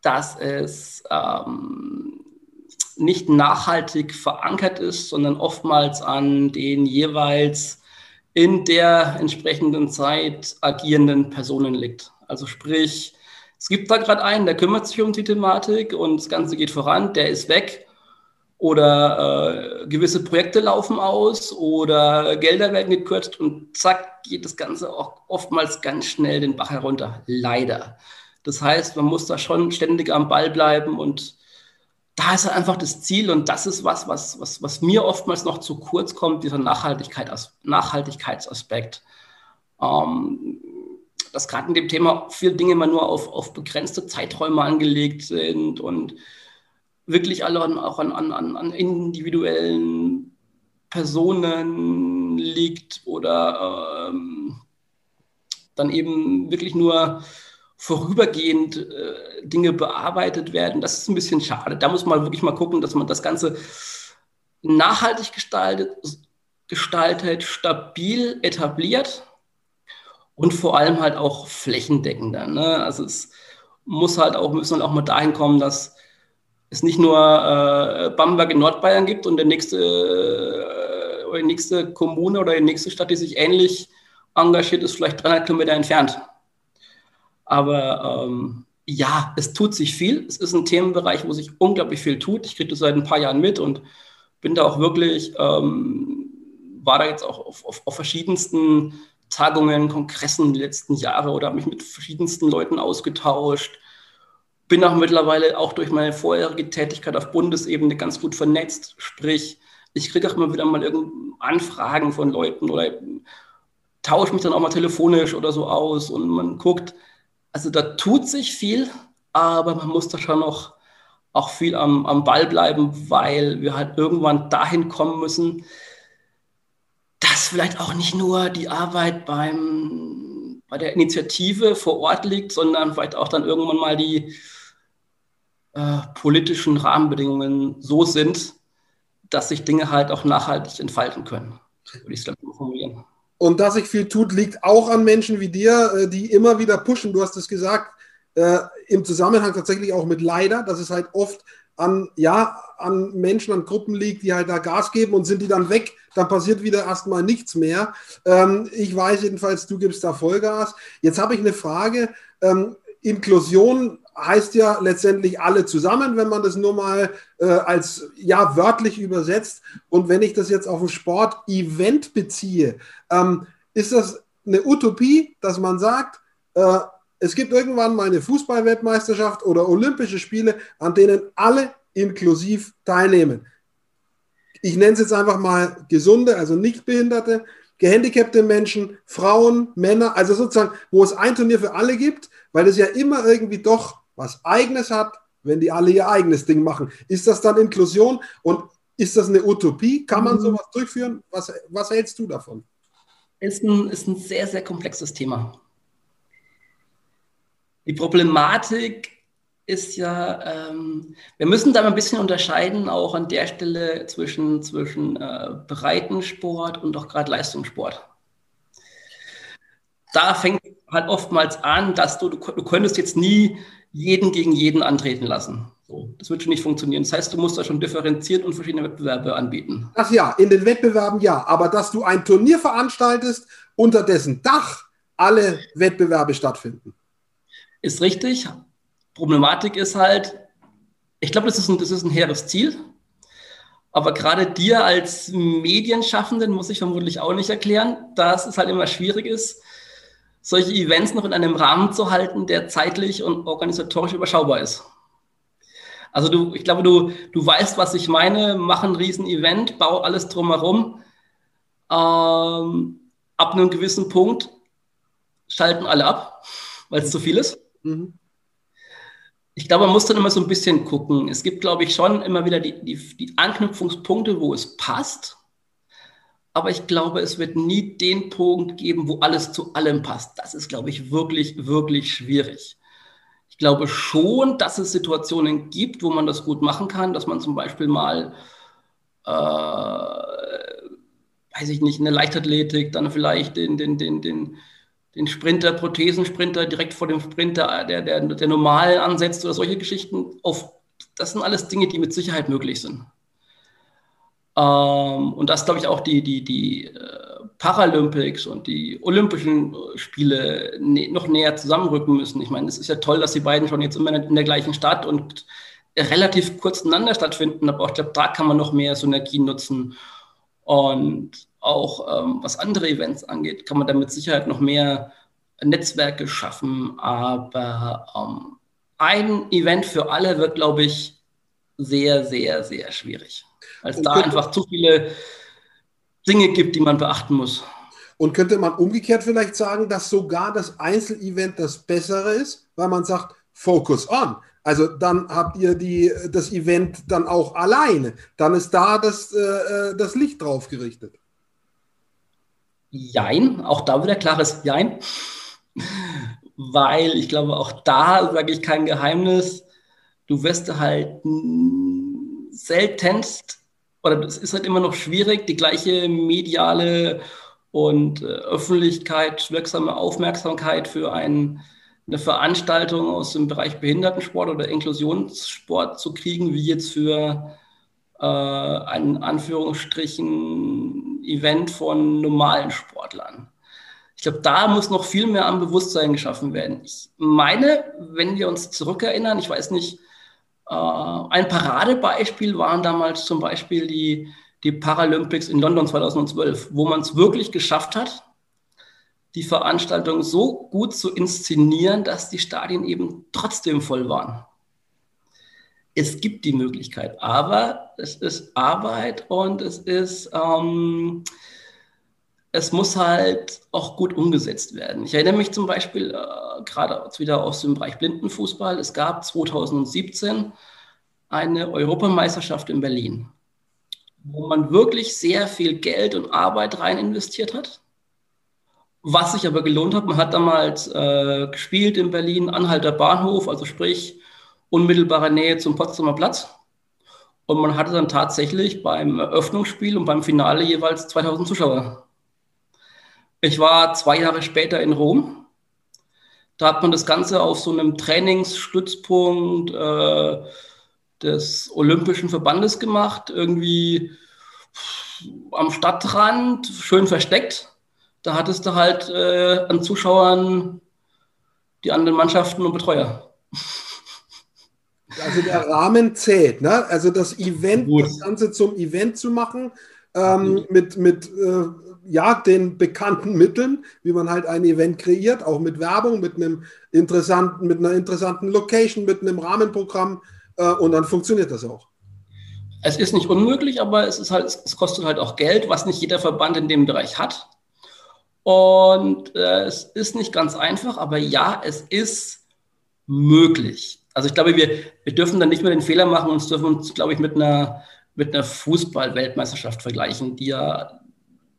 dass es ähm, nicht nachhaltig verankert ist, sondern oftmals an den jeweils in der entsprechenden Zeit agierenden Personen liegt. Also sprich, es gibt da gerade einen, der kümmert sich um die Thematik und das Ganze geht voran, der ist weg oder äh, gewisse Projekte laufen aus oder Gelder werden gekürzt und zack geht das Ganze auch oftmals ganz schnell den Bach herunter. Leider. Das heißt, man muss da schon ständig am Ball bleiben und da ist einfach das Ziel und das ist was, was, was, was mir oftmals noch zu kurz kommt, dieser Nachhaltigkeit, Nachhaltigkeitsaspekt. Ähm, dass gerade in dem Thema viele Dinge immer nur auf, auf begrenzte Zeiträume angelegt sind und wirklich alle an, auch an, an, an individuellen Personen liegt oder ähm, dann eben wirklich nur vorübergehend äh, Dinge bearbeitet werden. Das ist ein bisschen schade. Da muss man wirklich mal gucken, dass man das Ganze nachhaltig gestaltet, gestaltet stabil etabliert und vor allem halt auch flächendeckender. Ne? Also es muss halt auch, müssen halt auch mal dahin kommen, dass es nicht nur äh, Bamberg in Nordbayern gibt und der nächste, äh, die nächste Kommune oder die nächste Stadt, die sich ähnlich engagiert, ist vielleicht 300 Kilometer entfernt. Aber ähm, ja, es tut sich viel. Es ist ein Themenbereich, wo sich unglaublich viel tut. Ich kriege das seit ein paar Jahren mit und bin da auch wirklich, ähm, war da jetzt auch auf, auf, auf verschiedensten Tagungen, Kongressen die letzten Jahre oder habe mich mit verschiedensten Leuten ausgetauscht bin auch mittlerweile auch durch meine vorherige Tätigkeit auf Bundesebene ganz gut vernetzt. Sprich, ich kriege auch immer wieder mal Anfragen von Leuten oder tausche mich dann auch mal telefonisch oder so aus und man guckt, also da tut sich viel, aber man muss da schon noch auch viel am, am Ball bleiben, weil wir halt irgendwann dahin kommen müssen, dass vielleicht auch nicht nur die Arbeit beim, bei der Initiative vor Ort liegt, sondern vielleicht auch dann irgendwann mal die, äh, politischen Rahmenbedingungen so sind, dass sich Dinge halt auch nachhaltig entfalten können, würde ich es formulieren. Und dass sich viel tut, liegt auch an Menschen wie dir, äh, die immer wieder pushen. Du hast es gesagt, äh, im Zusammenhang tatsächlich auch mit leider, dass es halt oft an, ja, an Menschen, an Gruppen liegt, die halt da Gas geben und sind die dann weg, dann passiert wieder erstmal nichts mehr. Ähm, ich weiß jedenfalls, du gibst da Vollgas. Jetzt habe ich eine Frage. Ähm, Inklusion heißt ja letztendlich alle zusammen, wenn man das nur mal äh, als ja wörtlich übersetzt. Und wenn ich das jetzt auf ein Sport-Event beziehe, ähm, ist das eine Utopie, dass man sagt, äh, es gibt irgendwann mal eine Fußballweltmeisterschaft oder Olympische Spiele, an denen alle inklusiv teilnehmen. Ich nenne es jetzt einfach mal gesunde, also nicht behinderte, gehandicapte Menschen, Frauen, Männer, also sozusagen, wo es ein Turnier für alle gibt, weil es ja immer irgendwie doch was eigenes hat, wenn die alle ihr eigenes Ding machen. Ist das dann Inklusion und ist das eine Utopie? Kann man mhm. sowas durchführen? Was, was hältst du davon? Ist ein, ist ein sehr, sehr komplexes Thema. Die Problematik ist ja, ähm, wir müssen da mal ein bisschen unterscheiden, auch an der Stelle zwischen, zwischen äh, Breitensport und auch gerade Leistungssport. Da fängt halt oftmals an, dass du, du, du könntest jetzt nie jeden gegen jeden antreten lassen. So, das wird schon nicht funktionieren. Das heißt, du musst da schon differenziert und verschiedene Wettbewerbe anbieten. Ach ja, in den Wettbewerben ja, aber dass du ein Turnier veranstaltest, unter dessen Dach alle Wettbewerbe stattfinden. Ist richtig. Problematik ist halt, ich glaube, das, ist ein, das ist ein hehres Ziel, Aber gerade dir als Medienschaffenden muss ich vermutlich auch nicht erklären, dass es halt immer schwierig ist, solche Events noch in einem Rahmen zu halten, der zeitlich und organisatorisch überschaubar ist. Also du, ich glaube, du, du weißt, was ich meine, mach ein Riesen-Event, bau alles drumherum. Ähm, ab einem gewissen Punkt schalten alle ab, weil es zu viel ist. Mhm. Ich glaube, man muss dann immer so ein bisschen gucken. Es gibt, glaube ich, schon immer wieder die, die, die Anknüpfungspunkte, wo es passt. Aber ich glaube, es wird nie den Punkt geben, wo alles zu allem passt. Das ist, glaube ich, wirklich, wirklich schwierig. Ich glaube schon, dass es Situationen gibt, wo man das gut machen kann, dass man zum Beispiel mal, äh, weiß ich nicht, in der Leichtathletik dann vielleicht den, den, den, den, den Sprinter, Prothesensprinter direkt vor dem Sprinter, der, der, der normal ansetzt oder solche Geschichten. Auf, das sind alles Dinge, die mit Sicherheit möglich sind. Ähm, und das, glaube ich, auch die, die, die äh, Paralympics und die Olympischen Spiele ne noch näher zusammenrücken müssen. Ich meine, es ist ja toll, dass die beiden schon jetzt immer in der gleichen Stadt und relativ kurz ineinander stattfinden, aber ich glaube, da kann man noch mehr Synergien nutzen. Und auch ähm, was andere Events angeht, kann man da mit Sicherheit noch mehr Netzwerke schaffen. Aber ähm, ein Event für alle wird, glaube ich, sehr, sehr, sehr schwierig. Weil es da einfach zu viele Dinge gibt, die man beachten muss. Und könnte man umgekehrt vielleicht sagen, dass sogar das Einzelevent das Bessere ist, weil man sagt, Focus on. Also dann habt ihr die, das Event dann auch alleine. Dann ist da das, äh, äh das Licht drauf gerichtet. Jein, auch da wieder klares Jein. Weil ich glaube, auch da sage ich kein Geheimnis, du wirst halt seltenst oder es ist halt immer noch schwierig, die gleiche mediale und äh, Öffentlichkeit, wirksame Aufmerksamkeit für ein, eine Veranstaltung aus dem Bereich Behindertensport oder Inklusionssport zu kriegen, wie jetzt für äh, ein Anführungsstrichen Event von normalen Sportlern. Ich glaube, da muss noch viel mehr am Bewusstsein geschaffen werden. Ich meine, wenn wir uns zurückerinnern, ich weiß nicht, äh, ein Paradebeispiel waren damals zum Beispiel die, die Paralympics in London 2012, wo man es wirklich geschafft hat, die Veranstaltung so gut zu inszenieren, dass die Stadien eben trotzdem voll waren. Es gibt die Möglichkeit, aber es ist Arbeit und es ist, ähm, es muss halt auch gut umgesetzt werden. Ich erinnere mich zum Beispiel äh, gerade wieder aus dem Bereich Blindenfußball. Es gab 2017 eine Europameisterschaft in Berlin, wo man wirklich sehr viel Geld und Arbeit rein investiert hat. Was sich aber gelohnt hat, man hat damals äh, gespielt in Berlin, Anhalter Bahnhof, also sprich unmittelbarer Nähe zum Potsdamer Platz. Und man hatte dann tatsächlich beim Eröffnungsspiel und beim Finale jeweils 2000 Zuschauer. Ich war zwei Jahre später in Rom. Da hat man das Ganze auf so einem Trainingsstützpunkt äh, des Olympischen Verbandes gemacht, irgendwie am Stadtrand, schön versteckt. Da hattest du halt äh, an Zuschauern die anderen Mannschaften und Betreuer. Also der Rahmen zählt, ne? Also das Event, Gut. das Ganze zum Event zu machen, ähm, mit, mit äh, ja, den bekannten Mitteln, wie man halt ein Event kreiert, auch mit Werbung, mit einem interessanten, mit einer interessanten Location, mit einem Rahmenprogramm äh, und dann funktioniert das auch. Es ist nicht unmöglich, aber es ist halt, es kostet halt auch Geld, was nicht jeder Verband in dem Bereich hat. Und äh, es ist nicht ganz einfach, aber ja, es ist möglich. Also ich glaube, wir, wir dürfen dann nicht mehr den Fehler machen und dürfen uns, glaube ich, mit einer, mit einer Fußball-Weltmeisterschaft vergleichen, die ja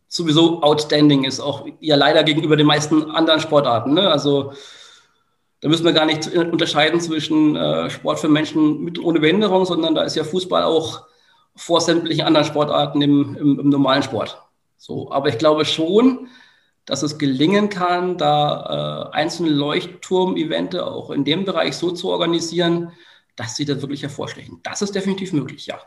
sowieso outstanding ist, auch ja leider gegenüber den meisten anderen Sportarten. Ne? Also da müssen wir gar nicht unterscheiden zwischen äh, Sport für Menschen mit ohne Behinderung, sondern da ist ja Fußball auch vor sämtlichen anderen Sportarten im, im, im normalen Sport. So, aber ich glaube schon, dass es gelingen kann, da äh, einzelne Leuchtturm-Evente auch in dem Bereich so zu organisieren, dass sie da wirklich hervorstechen. Das ist definitiv möglich, ja.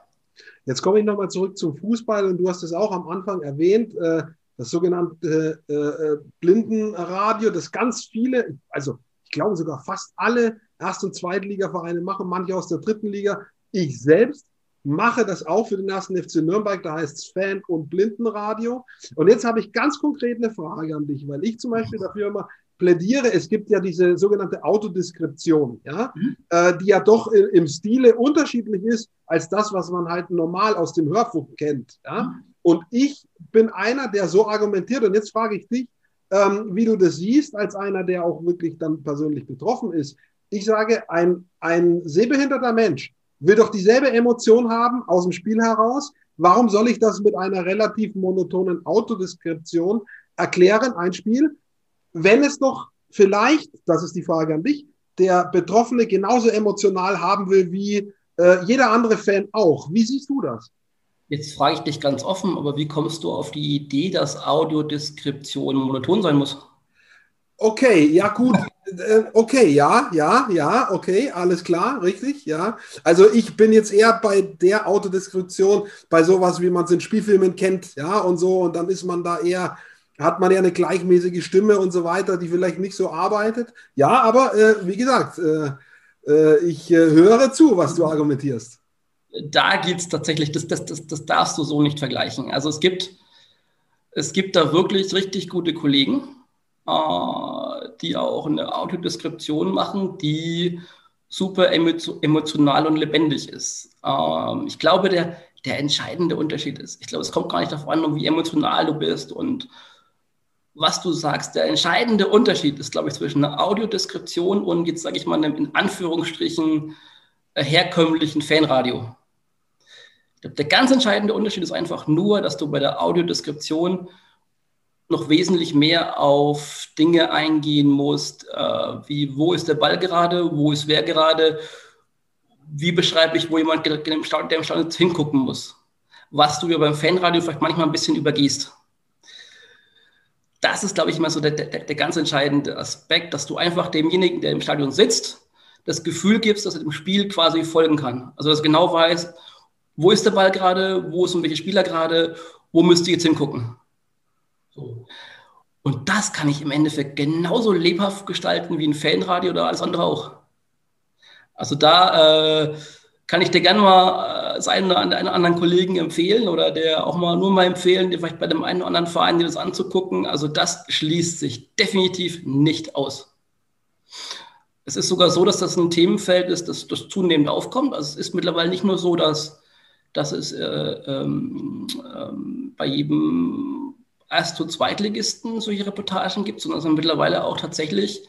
Jetzt komme ich nochmal zurück zum Fußball und du hast es auch am Anfang erwähnt, äh, das sogenannte äh, äh, Blindenradio, das ganz viele, also ich glaube sogar fast alle Erst- und Zweitligavereine machen, manche aus der dritten Liga. Ich selbst mache das auch für den ersten FC Nürnberg, da heißt es Fan- und Blindenradio. Und jetzt habe ich ganz konkret eine Frage an dich, weil ich zum Beispiel dafür immer plädiere, es gibt ja diese sogenannte Autodeskription, ja, mhm. äh, die ja doch im Stile unterschiedlich ist als das, was man halt normal aus dem Hörfunk kennt. Ja. Mhm. Und ich bin einer, der so argumentiert. Und jetzt frage ich dich, ähm, wie du das siehst, als einer, der auch wirklich dann persönlich betroffen ist. Ich sage, ein, ein sehbehinderter Mensch will doch dieselbe Emotion haben aus dem Spiel heraus. Warum soll ich das mit einer relativ monotonen Autodeskription erklären, ein Spiel, wenn es doch vielleicht, das ist die Frage an dich, der Betroffene genauso emotional haben will wie äh, jeder andere Fan auch. Wie siehst du das? Jetzt frage ich dich ganz offen, aber wie kommst du auf die Idee, dass Audiodeskription monoton sein muss? Okay, ja gut. Äh, okay, ja, ja, ja, okay, alles klar, richtig, ja. Also ich bin jetzt eher bei der Autodeskription, bei sowas, wie man es in Spielfilmen kennt, ja, und so, und dann ist man da eher, hat man ja eine gleichmäßige Stimme und so weiter, die vielleicht nicht so arbeitet. Ja, aber äh, wie gesagt, äh, äh ich äh, höre zu, was du argumentierst da geht es tatsächlich, das, das, das, das darfst du so nicht vergleichen. Also es gibt, es gibt da wirklich richtig gute Kollegen, äh, die auch eine Autodeskription machen, die super emotional und lebendig ist. Ähm, ich glaube, der, der entscheidende Unterschied ist, ich glaube, es kommt gar nicht darauf an, wie emotional du bist und was du sagst. Der entscheidende Unterschied ist, glaube ich, zwischen einer Audiodeskription und jetzt sage ich mal einem in Anführungsstrichen äh, herkömmlichen Fanradio der ganz entscheidende Unterschied ist einfach nur, dass du bei der Audiodeskription noch wesentlich mehr auf Dinge eingehen musst, äh, wie wo ist der Ball gerade, wo ist wer gerade, wie beschreibe ich, wo jemand, der im Stadion hingucken muss. Was du ja beim Fanradio vielleicht manchmal ein bisschen übergehst. Das ist, glaube ich, immer so der, der, der ganz entscheidende Aspekt, dass du einfach demjenigen, der im Stadion sitzt, das Gefühl gibst, dass er dem Spiel quasi folgen kann. Also dass er genau weiß, wo ist der Ball gerade, wo sind welche Spieler gerade, wo müsst ihr jetzt hingucken. So. Und das kann ich im Endeffekt genauso lebhaft gestalten wie ein Fanradio oder alles andere auch. Also da äh, kann ich dir gerne mal äh, seinen oder einen anderen Kollegen empfehlen oder der auch mal nur mal empfehlen, dir vielleicht bei dem einen oder anderen Verein dir das anzugucken. Also das schließt sich definitiv nicht aus. Es ist sogar so, dass das ein Themenfeld ist, das, das zunehmend aufkommt. Also es ist mittlerweile nicht nur so, dass dass es äh, ähm, ähm, bei jedem Erst- und Zweitligisten solche Reportagen gibt, sondern es mittlerweile auch tatsächlich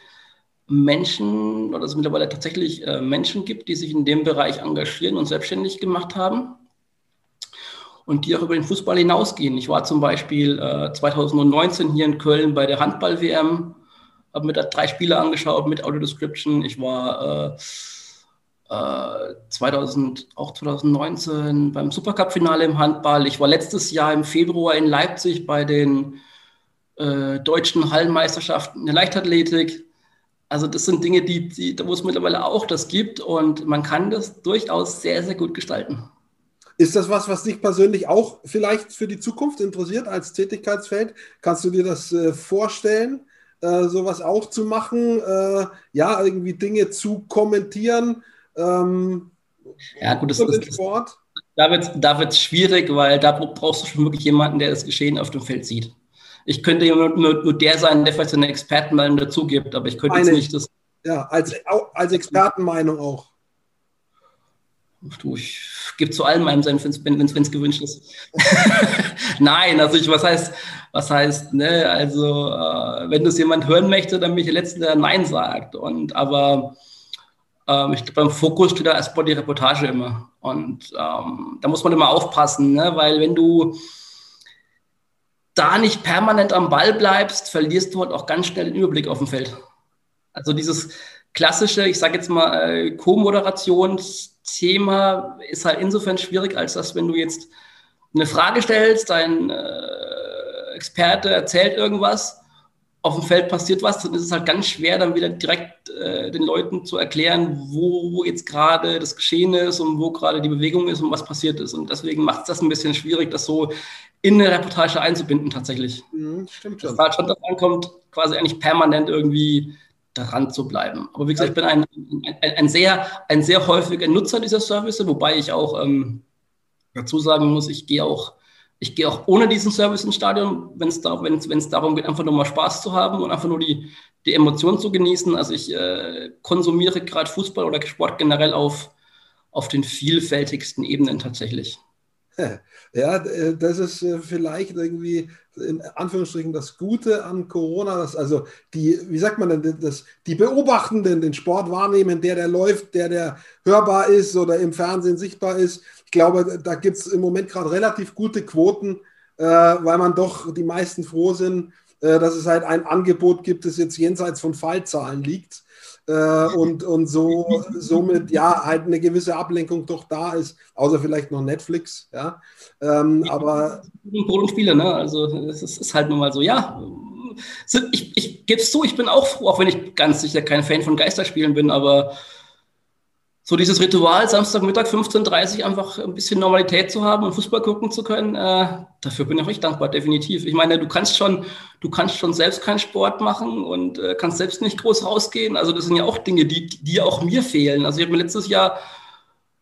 Menschen oder es mittlerweile tatsächlich äh, Menschen gibt, die sich in dem Bereich engagieren und selbstständig gemacht haben und die auch über den Fußball hinausgehen. Ich war zum Beispiel äh, 2019 hier in Köln bei der Handball-WM, habe mir da drei Spiele angeschaut mit Audio-Description. Ich war äh, 2000, äh, auch 2019 beim Supercup-Finale im Handball. Ich war letztes Jahr im Februar in Leipzig bei den äh, deutschen Hallenmeisterschaften in der Leichtathletik. Also das sind Dinge, die, die, wo es mittlerweile auch das gibt und man kann das durchaus sehr, sehr gut gestalten. Ist das was, was dich persönlich auch vielleicht für die Zukunft interessiert als Tätigkeitsfeld? Kannst du dir das äh, vorstellen, äh, sowas auch zu machen? Äh, ja, irgendwie Dinge zu kommentieren? Ähm, ja, gut, das, das, Sport. da wird es da schwierig, weil da brauchst du schon wirklich jemanden, der das Geschehen auf dem Feld sieht. Ich könnte nur, nur, nur der sein, der vielleicht seine Expertenmeinung dazu gibt, aber ich könnte Eine, jetzt nicht das. Ja, als, als Expertenmeinung auch. Du, ich gebe zu allem meinem Senf, wenn es gewünscht ist. Nein, also ich, was heißt, was heißt, ne, also äh, wenn das jemand hören möchte, dann bin ich der Letzte, der Nein sagt. Und aber ähm, ich glaube, beim Fokus steht da erstmal die Reportage immer. Und ähm, da muss man immer aufpassen, ne? weil wenn du da nicht permanent am Ball bleibst, verlierst du halt auch ganz schnell den Überblick auf dem Feld. Also dieses klassische, ich sage jetzt mal, äh, Co-Moderationsthema ist halt insofern schwierig, als dass wenn du jetzt eine Frage stellst, dein äh, Experte erzählt irgendwas auf dem Feld passiert was, dann ist es halt ganz schwer, dann wieder direkt äh, den Leuten zu erklären, wo jetzt gerade das Geschehen ist und wo gerade die Bewegung ist und was passiert ist. Und deswegen macht es das ein bisschen schwierig, das so in eine Reportage einzubinden tatsächlich. Mhm, stimmt schon. Dass halt schon darauf ankommt, quasi eigentlich permanent irgendwie daran zu bleiben. Aber wie gesagt, ich bin ein, ein, ein, sehr, ein sehr häufiger Nutzer dieser Service, wobei ich auch ähm, dazu sagen muss, ich gehe auch, ich gehe auch ohne diesen Service ins Stadion, wenn es da, darum geht, einfach nur mal Spaß zu haben und einfach nur die, die Emotionen zu genießen. Also ich äh, konsumiere gerade Fußball oder Sport generell auf, auf den vielfältigsten Ebenen tatsächlich. Ja, äh, das ist äh, vielleicht irgendwie in Anführungsstrichen das Gute an Corona, dass also die, wie sagt man denn, das, die Beobachtenden den Sport wahrnehmen, der, der läuft, der, der hörbar ist oder im Fernsehen sichtbar ist. Ich glaube, da gibt es im Moment gerade relativ gute Quoten, äh, weil man doch die meisten froh sind, äh, dass es halt ein Angebot gibt, das jetzt jenseits von Fallzahlen liegt. Äh, und, und so somit ja halt eine gewisse Ablenkung doch da ist, außer vielleicht noch Netflix, ja. Ähm, aber Brot und Spiele, ne? Also es ist, ist halt nun mal so, ja. Ich, ich gebe es zu, ich bin auch froh, auch wenn ich ganz sicher kein Fan von Geisterspielen bin, aber so dieses Ritual, Samstagmittag 15.30 Uhr einfach ein bisschen Normalität zu haben und Fußball gucken zu können, äh, dafür bin ich auch echt dankbar, definitiv. Ich meine, du kannst schon, du kannst schon selbst keinen Sport machen und äh, kannst selbst nicht groß rausgehen. Also das sind ja auch Dinge, die, die auch mir fehlen. Also ich habe mir letztes Jahr,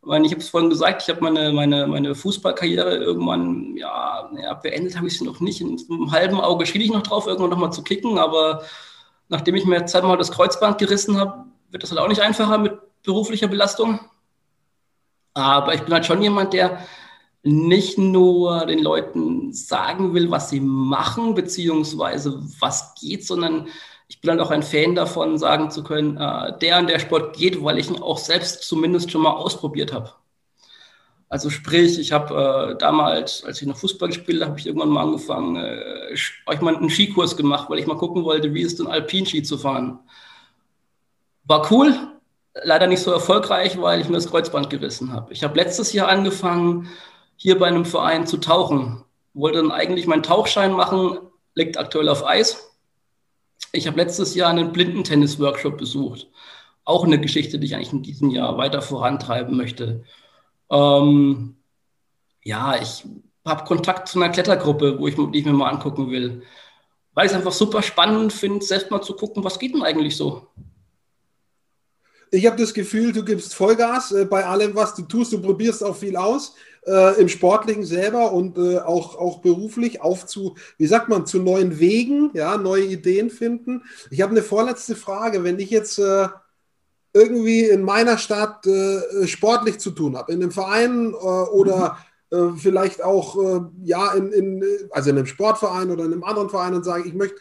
ich habe es vorhin gesagt, ich habe meine, meine, meine Fußballkarriere irgendwann ja, ja beendet habe ich sie noch nicht. In einem halben Auge schiele ich noch drauf, irgendwann nochmal zu kicken, aber nachdem ich mir zweimal das Kreuzband gerissen habe, wird das halt auch nicht einfacher mit beruflicher Belastung. Aber ich bin halt schon jemand, der nicht nur den Leuten sagen will, was sie machen, beziehungsweise was geht, sondern ich bin halt auch ein Fan davon, sagen zu können, äh, der an der Sport geht, weil ich ihn auch selbst zumindest schon mal ausprobiert habe. Also sprich, ich habe äh, damals, als ich noch Fußball gespielt habe, habe ich irgendwann mal angefangen, äh, euch mal einen Skikurs gemacht, weil ich mal gucken wollte, wie es denn Alpinski zu fahren. War cool, leider nicht so erfolgreich, weil ich mir das Kreuzband gerissen habe. Ich habe letztes Jahr angefangen, hier bei einem Verein zu tauchen. Wollte dann eigentlich meinen Tauchschein machen, liegt aktuell auf Eis. Ich habe letztes Jahr einen Blindentennis-Workshop besucht. Auch eine Geschichte, die ich eigentlich in diesem Jahr weiter vorantreiben möchte. Ähm, ja, ich habe Kontakt zu einer Klettergruppe, wo ich, die ich mir mal angucken will. Weil ich es einfach super spannend finde, selbst mal zu gucken, was geht denn eigentlich so. Ich habe das Gefühl, du gibst Vollgas äh, bei allem, was du tust. Du probierst auch viel aus äh, im Sportlichen selber und äh, auch, auch beruflich auf zu, wie sagt man, zu neuen Wegen, ja, neue Ideen finden. Ich habe eine vorletzte Frage. Wenn ich jetzt äh, irgendwie in meiner Stadt äh, sportlich zu tun habe, in einem Verein äh, oder mhm. vielleicht auch ja in, in, also in einem Sportverein oder in einem anderen Verein und sage, ich möchte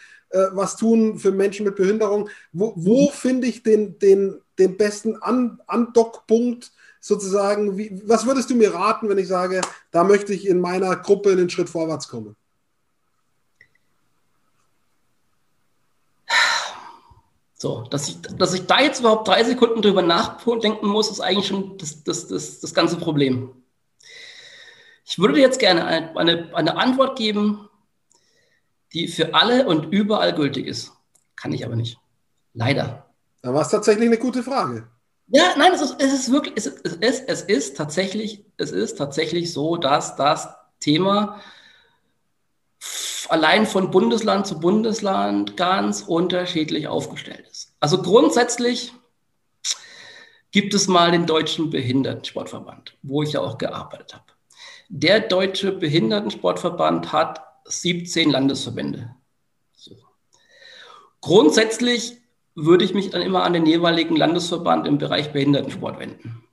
was tun für Menschen mit Behinderung. Wo, wo finde ich den, den den besten An Andockpunkt sozusagen? Wie, was würdest du mir raten, wenn ich sage, da möchte ich in meiner Gruppe einen Schritt vorwärts kommen? So, dass ich, dass ich da jetzt überhaupt drei Sekunden drüber nachdenken muss, ist eigentlich schon das, das, das, das ganze Problem. Ich würde jetzt gerne eine, eine Antwort geben, die für alle und überall gültig ist. Kann ich aber nicht. Leider. Da war es tatsächlich eine gute Frage. Ja, nein, es ist, es ist wirklich, es ist, es, ist, es ist tatsächlich, es ist tatsächlich so, dass das Thema allein von Bundesland zu Bundesland ganz unterschiedlich aufgestellt ist. Also grundsätzlich gibt es mal den Deutschen Behindertensportverband, wo ich ja auch gearbeitet habe. Der Deutsche Behindertensportverband hat 17 Landesverbände. So. Grundsätzlich würde ich mich dann immer an den jeweiligen Landesverband im Bereich Behindertensport wenden.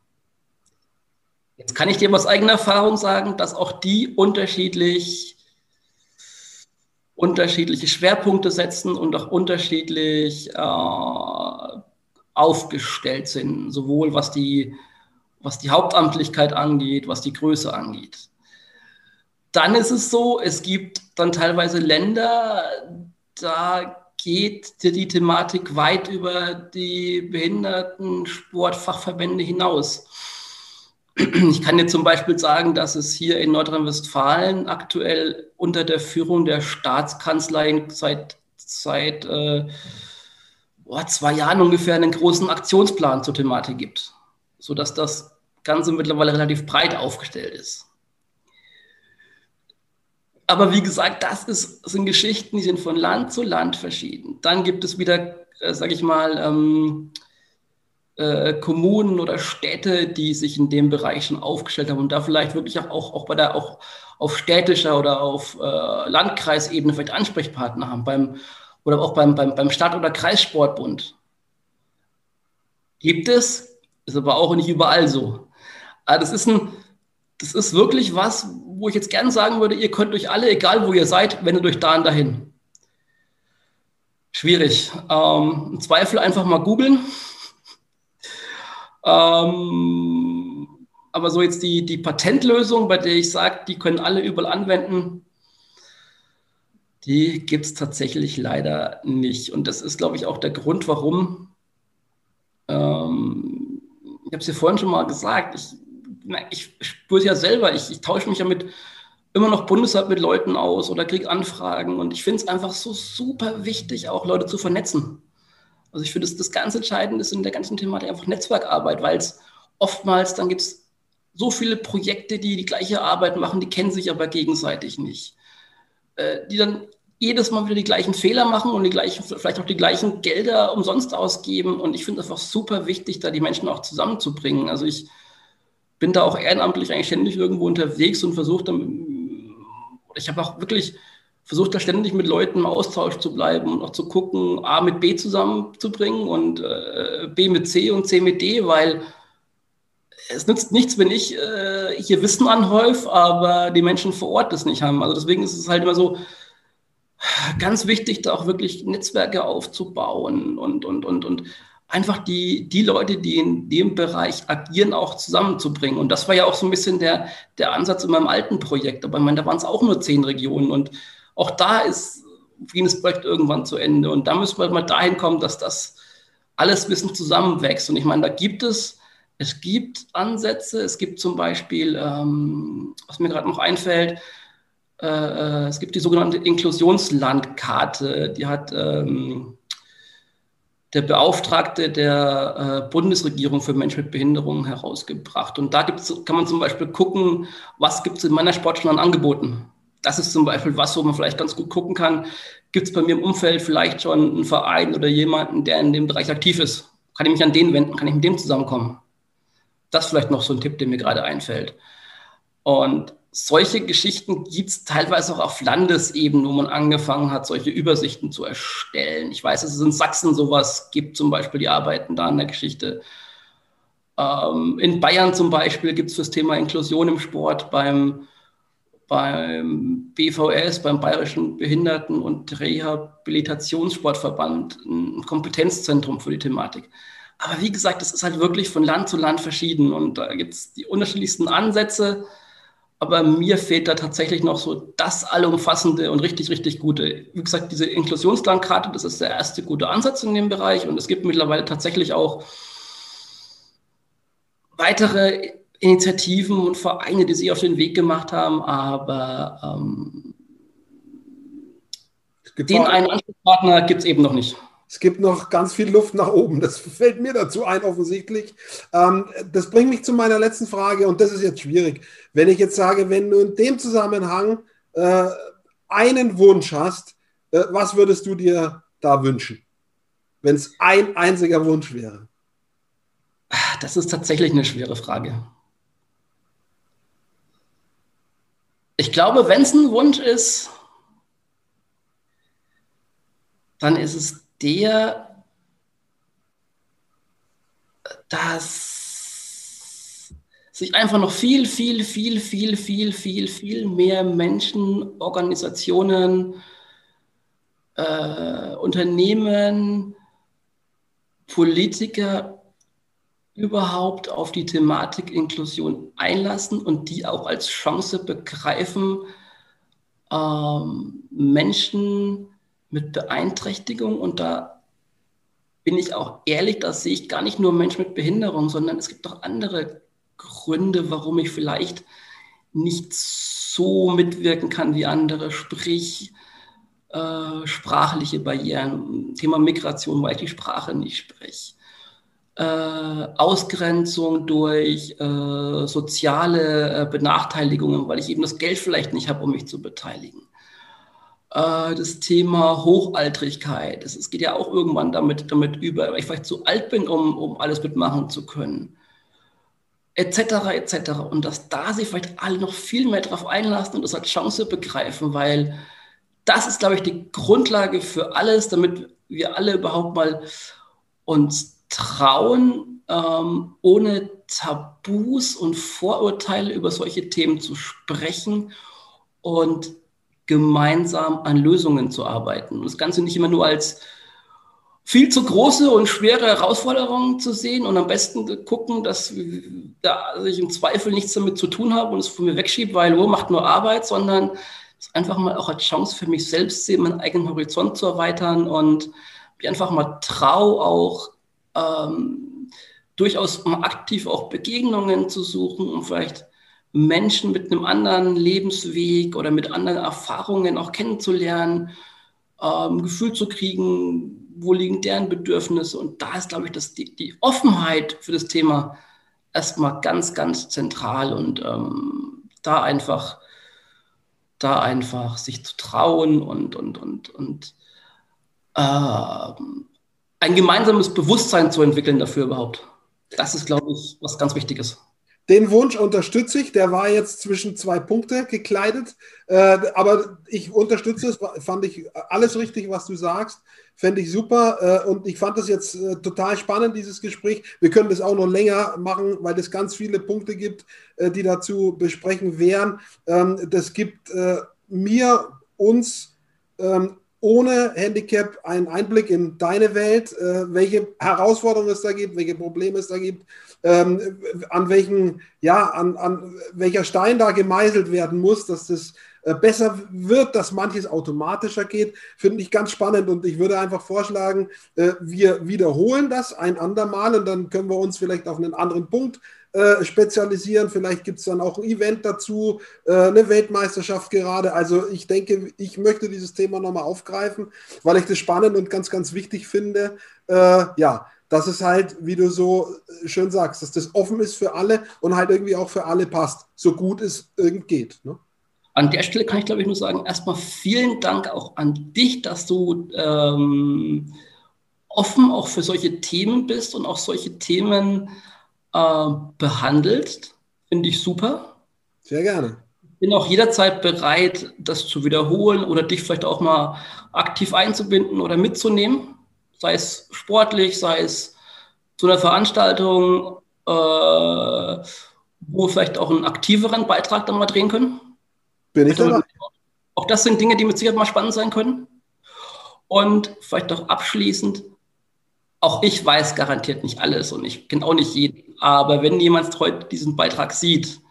Jetzt kann ich dir aus eigener Erfahrung sagen, dass auch die unterschiedlich, unterschiedliche Schwerpunkte setzen und auch unterschiedlich äh, aufgestellt sind, sowohl was die, was die Hauptamtlichkeit angeht, was die Größe angeht. Dann ist es so, es gibt dann teilweise Länder, da geht die Thematik weit über die Behindertensportfachverbände hinaus. Ich kann dir zum Beispiel sagen, dass es hier in Nordrhein-Westfalen aktuell unter der Führung der Staatskanzlei seit, seit äh, oh, zwei Jahren ungefähr einen großen Aktionsplan zur Thematik gibt, sodass das Ganze mittlerweile relativ breit aufgestellt ist. Aber wie gesagt, das ist, sind Geschichten, die sind von Land zu Land verschieden. Dann gibt es wieder, äh, sage ich mal, ähm, äh, Kommunen oder Städte, die sich in dem Bereich schon aufgestellt haben und da vielleicht wirklich auch, auch, bei der auch auf städtischer oder auf äh, Landkreisebene vielleicht Ansprechpartner haben, beim, oder auch beim, beim, beim Stadt- oder Kreissportbund. Gibt es, ist aber auch nicht überall so. Aber das ist ein, das ist wirklich was, wo ich jetzt gerne sagen würde, ihr könnt euch alle, egal wo ihr seid, wendet euch da und dahin. Schwierig. Ähm, Im Zweifel einfach mal googeln. Ähm, aber so jetzt die, die Patentlösung, bei der ich sage, die können alle überall anwenden, die gibt es tatsächlich leider nicht. Und das ist, glaube ich, auch der Grund, warum, ähm, ich habe es ja vorhin schon mal gesagt, ich, ich spüre es ja selber, ich, ich tausche mich ja mit immer noch bundesweit mit Leuten aus oder kriege Anfragen. Und ich finde es einfach so super wichtig, auch Leute zu vernetzen. Also ich finde, das, das ganz Entscheidende ist in der ganzen Thematik einfach Netzwerkarbeit, weil es oftmals, dann gibt es so viele Projekte, die die gleiche Arbeit machen, die kennen sich aber gegenseitig nicht. Äh, die dann jedes Mal wieder die gleichen Fehler machen und die gleichen, vielleicht auch die gleichen Gelder umsonst ausgeben. Und ich finde es einfach super wichtig, da die Menschen auch zusammenzubringen. Also ich bin da auch ehrenamtlich eigentlich ständig irgendwo unterwegs und versuche dann, ich habe auch wirklich versucht da ständig mit Leuten im Austausch zu bleiben und auch zu gucken, A mit B zusammenzubringen und äh, B mit C und C mit D, weil es nützt nichts, wenn ich äh, hier Wissen anhäufe, aber die Menschen vor Ort das nicht haben. Also deswegen ist es halt immer so ganz wichtig, da auch wirklich Netzwerke aufzubauen und, und, und, und einfach die, die Leute, die in dem Bereich agieren, auch zusammenzubringen. Und das war ja auch so ein bisschen der, der Ansatz in meinem alten Projekt. Aber ich meine, da waren es auch nur zehn Regionen und auch da ist jenes Projekt irgendwann zu Ende. Und da müssen wir mal dahin kommen, dass das alles bisschen zusammenwächst. Und ich meine, da gibt es, es gibt Ansätze. Es gibt zum Beispiel, ähm, was mir gerade noch einfällt, äh, äh, es gibt die sogenannte Inklusionslandkarte. Die hat ähm, der Beauftragte der äh, Bundesregierung für Menschen mit Behinderungen herausgebracht. Und da gibt's, kann man zum Beispiel gucken, was gibt es in meiner Sport schon an Angeboten das ist zum Beispiel was, wo man vielleicht ganz gut gucken kann. Gibt es bei mir im Umfeld vielleicht schon einen Verein oder jemanden, der in dem Bereich aktiv ist? Kann ich mich an den wenden? Kann ich mit dem zusammenkommen? Das ist vielleicht noch so ein Tipp, der mir gerade einfällt. Und solche Geschichten gibt es teilweise auch auf Landesebene, wo man angefangen hat, solche Übersichten zu erstellen. Ich weiß, dass es in Sachsen sowas gibt, zum Beispiel, die arbeiten da an der Geschichte. Ähm, in Bayern zum Beispiel gibt es das Thema Inklusion im Sport beim beim BVS, beim Bayerischen Behinderten- und Rehabilitationssportverband, ein Kompetenzzentrum für die Thematik. Aber wie gesagt, das ist halt wirklich von Land zu Land verschieden und da gibt es die unterschiedlichsten Ansätze. Aber mir fehlt da tatsächlich noch so das allumfassende und richtig, richtig gute. Wie gesagt, diese Inklusionslandkarte, das ist der erste gute Ansatz in dem Bereich und es gibt mittlerweile tatsächlich auch weitere Initiativen und Vereine, die sich auf den Weg gemacht haben, aber ähm, den einen Ansprechpartner gibt es eben noch nicht. Es gibt noch ganz viel Luft nach oben. Das fällt mir dazu ein, offensichtlich. Ähm, das bringt mich zu meiner letzten Frage und das ist jetzt schwierig. Wenn ich jetzt sage, wenn du in dem Zusammenhang äh, einen Wunsch hast, äh, was würdest du dir da wünschen? Wenn es ein einziger Wunsch wäre? Das ist tatsächlich eine schwere Frage. Ich glaube, wenn es ein Wunsch ist, dann ist es der, dass sich einfach noch viel, viel, viel, viel, viel, viel, viel mehr Menschen, Organisationen, äh, Unternehmen, Politiker überhaupt auf die Thematik Inklusion einlassen und die auch als Chance begreifen, ähm, Menschen mit Beeinträchtigung und da bin ich auch ehrlich, da sehe ich gar nicht nur Menschen mit Behinderung, sondern es gibt auch andere Gründe, warum ich vielleicht nicht so mitwirken kann wie andere, sprich äh, sprachliche Barrieren, Thema Migration, weil ich die Sprache nicht spreche äh, Ausgrenzung durch äh, soziale äh, Benachteiligungen, weil ich eben das Geld vielleicht nicht habe, um mich zu beteiligen. Äh, das Thema Hochaltrigkeit. Es geht ja auch irgendwann damit, damit über, weil ich vielleicht zu alt bin, um, um alles mitmachen zu können. Etc. etc. Und dass da sich vielleicht alle noch viel mehr darauf einlassen und das als Chance begreifen, weil das ist, glaube ich, die Grundlage für alles, damit wir alle überhaupt mal uns trauen, ähm, ohne Tabus und Vorurteile über solche Themen zu sprechen und gemeinsam an Lösungen zu arbeiten. Und das Ganze nicht immer nur als viel zu große und schwere Herausforderungen zu sehen und am besten gucken, dass da ich im Zweifel nichts damit zu tun habe und es von mir wegschiebe, weil oh, macht nur Arbeit, sondern es einfach mal auch als Chance für mich selbst sehe, meinen eigenen Horizont zu erweitern und mich einfach mal trau auch ähm, durchaus mal aktiv auch Begegnungen zu suchen, um vielleicht Menschen mit einem anderen Lebensweg oder mit anderen Erfahrungen auch kennenzulernen, ähm, Gefühl zu kriegen, wo liegen deren Bedürfnisse. Und da ist, glaube ich, dass die, die Offenheit für das Thema erstmal ganz, ganz zentral und ähm, da einfach, da einfach sich zu trauen und, und, und, und äh, ein gemeinsames Bewusstsein zu entwickeln dafür überhaupt. Das ist, glaube ich, was ganz Wichtiges. Den Wunsch unterstütze ich. Der war jetzt zwischen zwei Punkte gekleidet. Äh, aber ich unterstütze es. Fand ich alles richtig, was du sagst. Fände ich super. Äh, und ich fand das jetzt äh, total spannend, dieses Gespräch. Wir können das auch noch länger machen, weil es ganz viele Punkte gibt, äh, die dazu besprechen wären. Ähm, das gibt äh, mir, uns ähm, ohne Handicap einen Einblick in deine Welt, äh, welche Herausforderungen es da gibt, welche Probleme es da gibt ähm, an welchen, ja, an, an welcher Stein da gemeißelt werden muss, dass das äh, besser wird, dass manches automatischer geht, finde ich ganz spannend und ich würde einfach vorschlagen, äh, wir wiederholen das ein andermal und dann können wir uns vielleicht auf einen anderen Punkt äh, spezialisieren. Vielleicht gibt es dann auch ein Event dazu, äh, eine Weltmeisterschaft gerade. Also ich denke, ich möchte dieses Thema nochmal aufgreifen, weil ich das spannend und ganz, ganz wichtig finde. Äh, ja, dass es halt, wie du so schön sagst, dass das offen ist für alle und halt irgendwie auch für alle passt, so gut es irgend geht. Ne? An der Stelle kann ich, glaube ich, nur sagen, erstmal vielen Dank auch an dich, dass du ähm, offen auch für solche Themen bist und auch solche Themen äh, behandelst. Finde ich super. Sehr gerne. Bin auch jederzeit bereit, das zu wiederholen oder dich vielleicht auch mal aktiv einzubinden oder mitzunehmen sei es sportlich, sei es zu einer Veranstaltung, äh, wo wir vielleicht auch einen aktiveren Beitrag dann mal drehen können. Bin ich also, dabei. Auch das sind Dinge, die mit Sicherheit mal spannend sein können. Und vielleicht auch abschließend, auch ich weiß garantiert nicht alles und ich kenne auch nicht jeden. Aber wenn jemand heute diesen Beitrag sieht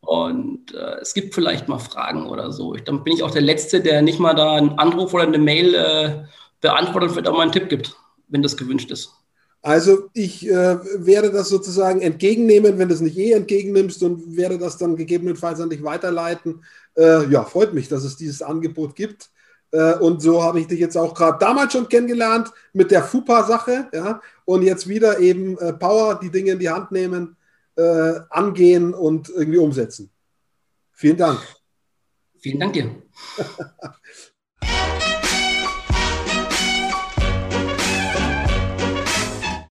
und äh, es gibt vielleicht mal Fragen oder so, ich, dann bin ich auch der Letzte, der nicht mal da einen Anruf oder eine Mail äh, beantwortet, vielleicht auch mal einen Tipp gibt, wenn das gewünscht ist. Also ich äh, werde das sozusagen entgegennehmen, wenn du es nicht eh entgegennimmst und werde das dann gegebenenfalls an dich weiterleiten. Äh, ja, freut mich, dass es dieses Angebot gibt. Äh, und so habe ich dich jetzt auch gerade damals schon kennengelernt mit der FUPA-Sache. Ja? Und jetzt wieder eben äh, Power, die Dinge in die Hand nehmen, äh, angehen und irgendwie umsetzen. Vielen Dank. Vielen Dank dir.